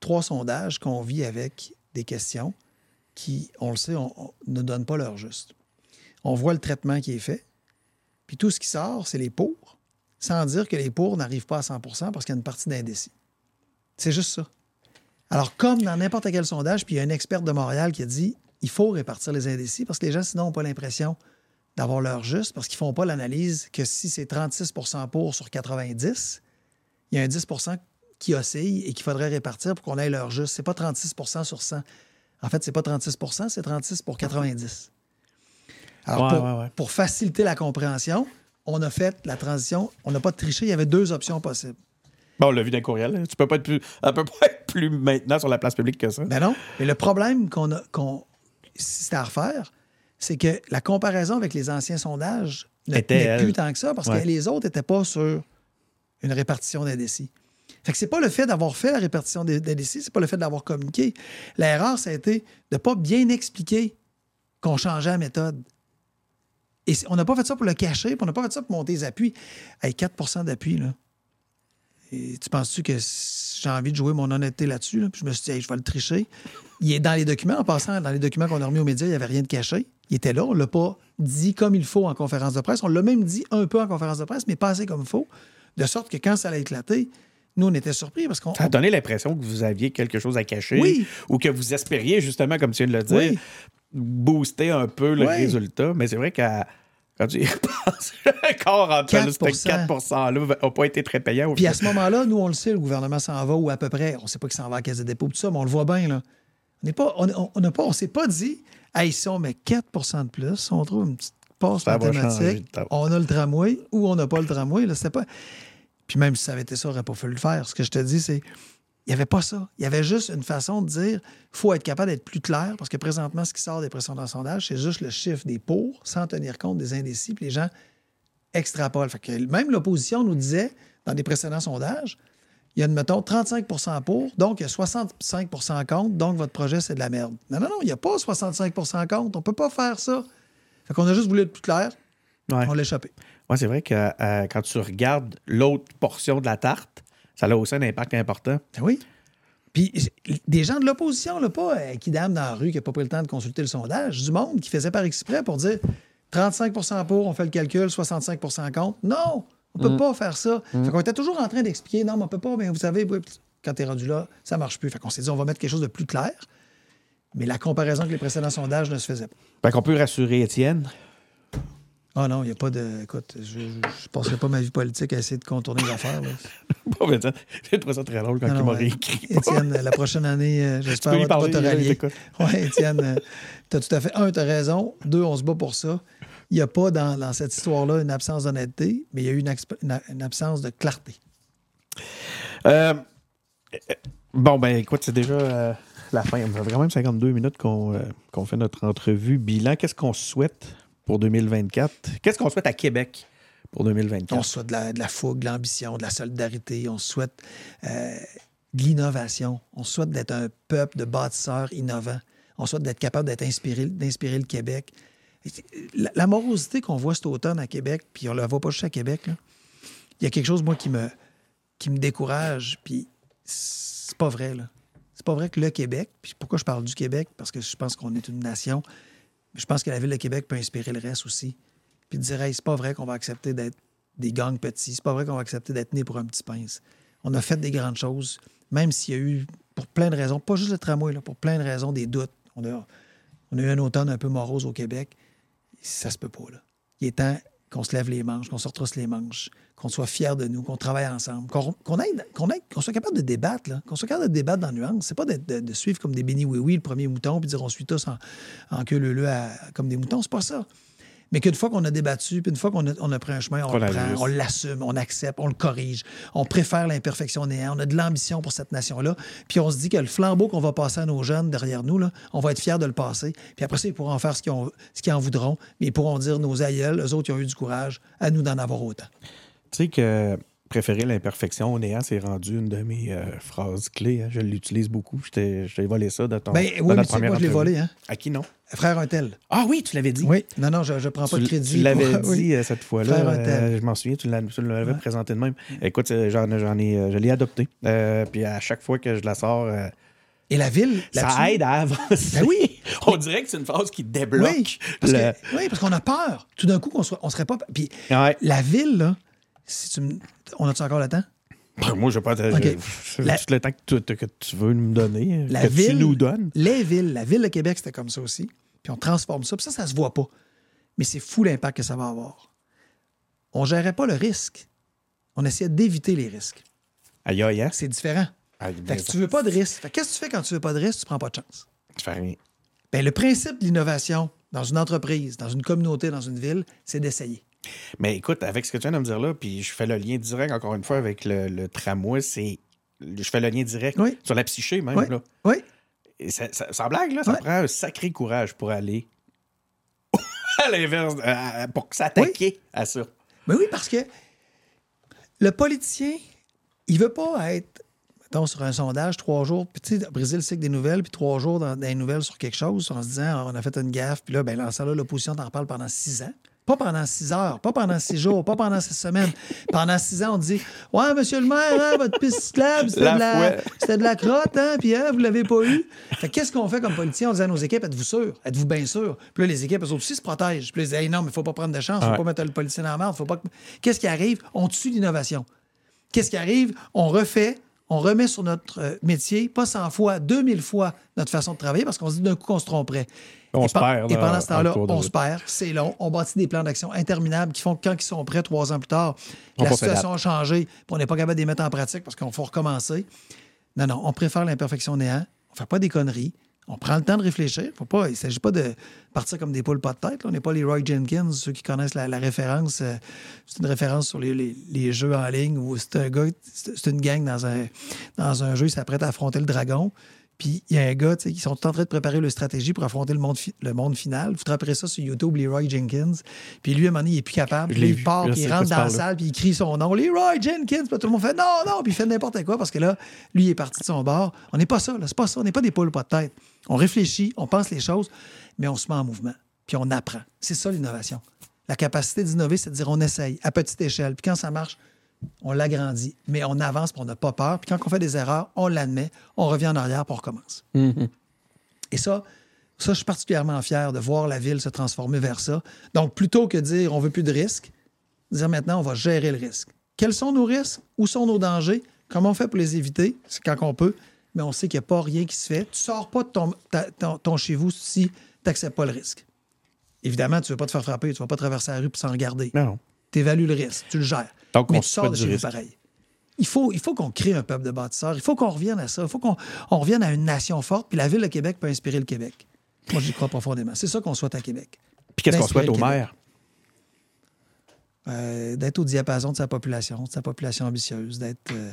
trois sondages qu'on vit avec des questions qui, on le sait, ne donnent pas leur juste. On voit le traitement qui est fait. Puis tout ce qui sort, c'est les pour, sans dire que les pour n'arrivent pas à 100% parce qu'il y a une partie d'indécis. C'est juste ça. Alors, comme dans n'importe quel sondage, puis il y a un expert de Montréal qui a dit il faut répartir les indécis parce que les gens, sinon, n'ont pas l'impression d'avoir leur juste parce qu'ils ne font pas l'analyse que si c'est 36% pour sur 90, il y a un 10% qui oscille et qu'il faudrait répartir pour qu'on ait leur juste. C'est pas 36% sur 100. En fait, c'est pas 36% c'est 36 pour 90. Alors, Ouais, pour, ouais, ouais. pour faciliter la compréhension, on a fait la transition. On n'a pas triché. Il y avait deux options possibles. Bon, on l'a vu dans le courriel. hein. Tu peux pas être plus, elle peut pas être plus maintenant sur la place publique que ça. Ben non. Mais le problème qu'on a, qu'on, si c'était à refaire, c'est que la comparaison avec les anciens sondages ne Était, tenait plus tant que ça parce Ouais. que les autres n'étaient pas sur une répartition d'indécis. Fait que c'est pas le fait d'avoir fait la répartition des- d'indécis, c'est pas le fait d'avoir communiqué. L'erreur, ça a été de ne pas bien expliquer qu'on changeait la méthode. Et on n'a pas fait ça pour le cacher, on n'a pas fait ça pour monter les appuis. Hey, 4% d'appui, là. Tu penses-tu que j'ai envie de jouer mon honnêteté là-dessus? là? Puis je me suis dit, je vais le tricher. Il est dans les documents, en passant, dans les documents qu'on a remis aux médias, il n'y avait rien de caché. Il était là, on ne l'a pas dit comme il faut en conférence de presse. On l'a même dit un peu en conférence de presse, mais pas comme il faut. De sorte que quand ça allait éclater, nous, on était surpris parce qu'on. Ça a donné l'impression que vous aviez quelque chose à cacher Oui. ou que vous espériez, justement, comme tu viens de le dire, Oui. booster un peu le Oui. résultat. Mais c'est vrai qu'à quand tu y repenses, le corps entre 4%. ce 4%-là n'a pas été très payant. au Puis à ce moment-là, nous, on le sait, le gouvernement s'en va ou à peu près. On ne sait pas qu'il s'en va à la caisse de dépôt, tout ça, mais on le voit bien. Là. On n'est pas, on, on, s'est pas dit, hey, si on met 4 de plus, on trouve une petite passe mathématique, on a le tramway ou on n'a pas le tramway. Là, pas... Puis même si ça avait été ça, on n'aurait pas fallu le faire. Ce que je te dis, c'est il n'y avait pas ça. Il y avait juste une façon de dire il faut être capable d'être plus clair parce que présentement, ce qui sort des précédents sondages, c'est juste le chiffre des pour sans tenir compte des indécis. Puis les gens extrapolent. Fait que même l'opposition nous disait dans des précédents sondages il y a, mettons, 35% pour, donc il y a 65% contre, donc votre projet, c'est de la merde. Non, non, non, il n'y a pas 65% contre. On ne peut pas faire ça. Fait qu'on a juste voulu être plus clair. Ouais. On l'a échappé. Ouais, c'est vrai que euh, quand tu regardes l'autre portion de la tarte, ça a aussi un impact important. Ben Oui. Puis des gens de l'opposition, là, pas euh, qui dame dans la rue qui n'a pas pris le temps de consulter le sondage, du monde qui faisait par exprès pour dire 35% pour, on fait le calcul, 65% contre. Non, on ne peut pas faire ça. Fait qu'on était toujours en train d'expliquer, non, mais on peut pas, mais vous savez, quand tu es rendu là, ça marche plus. Fait qu'on s'est dit, on va mettre quelque chose de plus clair. Mais la comparaison avec les précédents sondages ne se faisait pas. Fait qu'on peut rassurer Étienne. Ah non, il n'y a pas de. Écoute, je ne passerai pas ma vie politique à essayer de contourner les affaires. Bon, tiens, J'ai trouvé ça très drôle quand Non, il m'a réécrit. Étienne, la prochaine année, euh, j'espère va parler, te rallier. Oui, Étienne, tu as tout à fait. Un, tu as raison. Deux, on se bat pour ça. Il n'y a pas dans, dans cette histoire-là une absence d'honnêteté, mais il y a eu une, exp- une- une absence de clarté. Euh, euh, bon, ben écoute, c'est déjà euh, la fin. Ça fait quand même 52 minutes qu'on euh, qu'on fait notre entrevue bilan. Qu'est-ce qu'on souhaite pour 2024? Qu'est-ce qu'on souhaite à Québec pour 2024? On souhaite de la, fougue, de l'ambition, de la solidarité. On souhaite euh, de l'innovation. On souhaite d'être un peuple de bâtisseurs innovants. On souhaite d'être capable d'être inspiré, d'inspirer le Québec. La, morosité qu'on voit cet automne à Québec, puis on ne la voit pas juste à Québec, il y a quelque chose, moi, qui me, qui me décourage, puis c'est pas vrai, là. C'est pas vrai que le Québec, puis pourquoi je parle du Québec? Parce que je pense qu'on est une nation, je pense que la ville de Québec peut inspirer le reste aussi. Puis de dire, c'est pas vrai qu'on va accepter d'être des gangs petits, c'est pas vrai qu'on va accepter d'être né pour un petit pince. On a fait des grandes choses, même s'il y a eu, pour plein de raisons, pas juste le tramway, là, pour plein de raisons, des doutes. On a, on a eu un automne un peu morose au Québec. Ça se peut pas, là. Il est temps qu'on se lève les manches, qu'on se retrousse les manches, qu'on soit fiers de nous, qu'on travaille ensemble, qu'on qu'on qu'on soit capable de débattre, qu'on soit capable de débattre dans la nuance. C'est pas de, suivre comme des bénis oui-oui le premier mouton puis dire on suit tous en, queue leu comme des moutons. C'est pas ça. Mais qu'une fois qu'on a débattu, puis une fois qu'on a, on a pris un chemin, on le prend, on l'assume, on accepte, on le corrige. On préfère l'imperfection néant. On a de l'ambition pour cette nation-là. Puis on se dit que le flambeau qu'on va passer à nos jeunes derrière nous, là, on va être fiers de le passer. Puis après ça, ils pourront en faire ce qu'ils, ont- ce qu'ils en voudront. Mais ils pourront dire nos aïeuls, eux autres, ils ont eu du courage, à nous d'en avoir autant. Tu sais que préférer l'imperfection au néant, c'est rendu une de mes euh, phrases clés. hein. Je l'utilise beaucoup. Je t'ai volé ça de ton. Ben oui, mais première moi, je l'ai volé, hein. À qui non? Frère un tel. Ah oui, tu l'avais dit. Oui. Non, non, je ne prends pas Tu, de crédit. tu l'avais pour- dit oui. euh, cette fois-là. Frère Untel. euh, je m'en souviens, tu l'as- tu l'avais Ouais. présenté de même. Écoute, euh, j'en, j'en ai, euh, je l'ai adopté. Euh, puis à chaque fois que je la sors, euh, Et la ville, Ça aide à avancer. Ben oui. On dirait que c'est une phrase qui débloque. Oui, parce le- oui, qu'on a peur. Tout d'un coup, qu'on soit, on serait pas. Puis Ouais. la ville, là, si tu me- on a-tu encore le temps? Ben, moi, je vais pas. te- Ok. je- La- Tout le temps que tu, que tu veux nous donner, La que tu ville, nous donnes. les villes, la ville de Québec, c'était comme ça aussi. Puis on transforme ça. Puis ça, ça se voit pas. Mais c'est fou l'impact que ça va avoir. On gérait pas le risque. On essayait d'éviter les risques. Aïe, aïe, hein? C'est différent. Aïe, Fait que tu veux pas de risque. Qu'est-ce que tu fais quand tu veux pas de risque? Tu prends pas de chance. tu fais rien. Ben, le principe de l'innovation dans une entreprise, dans une communauté, dans une ville, c'est d'essayer. Mais écoute, avec ce que tu viens de me dire là, puis je fais le lien direct, encore une fois, avec le, le tramway, c'est. Je fais le lien direct Oui. sur la psyché, même. Oui. Là. Oui. Et ça, ça- sans blague, là, ça prend un sacré courage pour aller à l'inverse, à- pour s'attaquer à ça. Mais oui, parce que le politicien, il veut pas être, mettons, sur un sondage, trois jours, puis tu sais, briser le cycle des nouvelles, puis trois jours dans, dans les nouvelles sur quelque chose, en se disant, Ah, on a fait une gaffe, puis là, ben, ça, l'opposition t'en reparle pendant six ans. Pas pendant six heures, pas pendant six jours, pas pendant six semaines. Pendant six ans, on dit Ouais, monsieur le maire, hein, votre piste cyclable, c'était de, la, fouet. c'était de la crotte, hein, puis hein, vous l'avez pas eu. Fait que qu'est-ce qu'on fait comme politicien? On dit à nos équipes Êtes-vous sûrs Êtes-vous bien sûrs Puis là, les équipes, elles aussi se protègent. Puis là, ils disent Hey, non, mais faut pas prendre de chance, faut Ouais. pas mettre le politicien dans la merde, faut pas. que- Qu'est-ce qui arrive? On tue l'innovation. Qu'est-ce qui arrive? On refait, on remet sur notre euh, métier, pas 100 fois, 2000 fois notre façon de travailler parce qu'on se dit d'un coup qu'on se tromperait. On Et se perd, Et pendant ce temps-là, on se perd, c'est long. On bâtit des plans d'action interminables qui font que quand ils sont prêts, trois ans plus tard, On la situation a changé, puis on n'est pas capable de les mettre en pratique parce qu'on faut recommencer. Non, non, on préfère l'imperfection néant. On fait pas des conneries. On prend le temps de réfléchir. Il ne s'agit pas de partir comme des poules pas de tête. On n'est pas les Roy Jenkins, ceux qui connaissent la, référence. euh, c'est une référence sur les, jeux en ligne où c'est un gars, c'est c'est une gang dans un, dans un jeu, il s'apprête à affronter le dragon. Puis il y a un gars, tu sais, qui sont en train de préparer leur stratégie pour affronter le monde, fi- le monde final. Vous trouverez ça sur YouTube, Leroy Jenkins. Puis lui, à un moment donné, il est plus capable. Puis il part, puis il rentre dans la salle, puis il crie son nom, Leroy Jenkins. Puis tout le monde fait non, non, puis il fait n'importe quoi parce que là, lui, il est parti de son bord. On n'est pas ça, là. C'est pas ça. On n'est pas des poules pas de tête. On réfléchit, on pense les choses, mais on se met en mouvement. Puis on apprend. C'est ça l'innovation. La capacité d'innover, c'est de dire on essaye à petite échelle. Puis quand ça marche, on l'agrandit, mais on avance, puis on n'a pas peur. Puis quand on fait des erreurs, on l'admet, on revient en arrière, puis on recommence. Et ça, ça, je suis particulièrement fier de voir la ville se transformer vers ça. Donc, plutôt que de dire on veut plus de risques, dire maintenant on va gérer le risque. Quels sont nos risques? Où sont nos dangers? Comment on fait pour les éviter? C'est quand on peut, mais on sait qu'il n'y a pas rien qui se fait. Tu sors pas de ton, ta- ton- ton chez vous si tu n'acceptes pas le risque. Évidemment, tu ne veux pas te faire frapper, tu ne vas pas traverser la rue pour s'en regarder. Non, non. Tu évalues le risque, tu le gères. Donc, mais on tu se du risque. pareil. Il faut, il faut qu'on crée un peuple de bâtisseurs. Il faut qu'on revienne à ça. Il faut qu'on on revienne à une nation forte. Puis la ville de Québec peut inspirer le Québec. Moi, j'y crois profondément. C'est ça qu'on souhaite à Québec. Puis qu'est-ce qu'on souhaite au maire? Euh, d'être au diapason de sa population, de sa population ambitieuse, d'être. euh,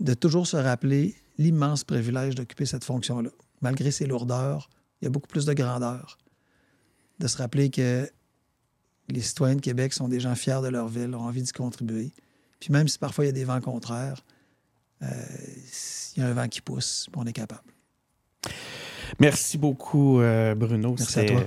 de toujours se rappeler l'immense privilège d'occuper cette fonction-là. Malgré ses lourdeurs, il y a beaucoup plus de grandeur. De se rappeler que les citoyens de Québec sont des gens fiers de leur ville, ont envie d'y contribuer. Puis même si parfois il y a des vents contraires, euh, il y a un vent qui pousse, on est capable. Merci beaucoup, euh, Bruno. Merci à C'était toi.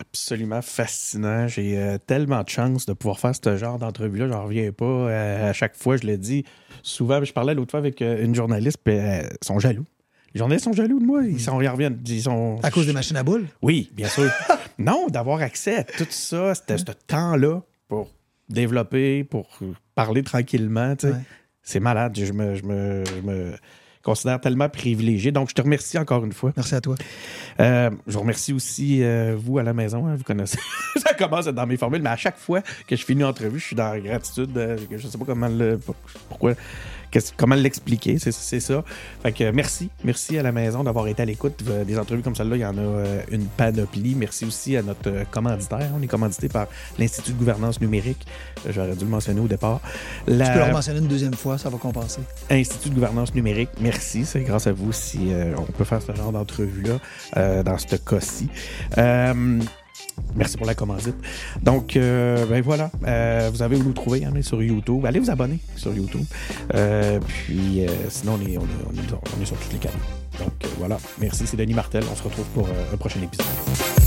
absolument fascinant. J'ai euh, tellement de chance de pouvoir faire ce genre d'entrevue-là. J'en reviens pas. Euh, à chaque fois, je le dis souvent. Je parlais l'autre fois avec une journaliste, puis ils sont jaloux. Les journalistes sont jaloux de moi. Ils, sont, ils reviennent. Ils sont... À cause des machines à boules? Oui, bien sûr. non, d'avoir accès à tout ça, ce ce temps-là pour développer, pour parler tranquillement. Ouais. c'est malade. Je me, je, me, je me considère tellement privilégié. Donc, je te remercie encore une fois. Merci à toi. Euh, je vous remercie aussi, euh, vous, à la maison. hein, vous connaissez. ça commence à être dans mes formules, mais à chaque fois que je finis une entrevue, je suis dans la gratitude. euh, je ne sais pas comment le, pourquoi, comment l'expliquer? C'est, c'est ça. Fait que merci. Merci à la maison d'avoir été à l'écoute. Euh, Des entrevues comme celle-là, il y en a euh, une panoplie. Merci aussi à notre euh, commanditaire. On est commandité par l'Institut de gouvernance numérique. J'aurais dû le mentionner au départ. La- Tu peux le mentionner une deuxième fois, ça va compenser. Institut de gouvernance numérique, merci. C'est grâce à vous si euh, on peut faire ce genre d'entrevue-là euh, dans ce cas-ci. Euh, merci pour la commandite. Donc, euh, ben voilà. Euh, vous avez où nous trouver hein, sur YouTube. Allez vous abonner sur YouTube. Euh, puis, sinon, on est, on, est, on est- sur tous les canaux. Donc, voilà. Merci. C'est Denis Martel. On se retrouve pour un prochain épisode.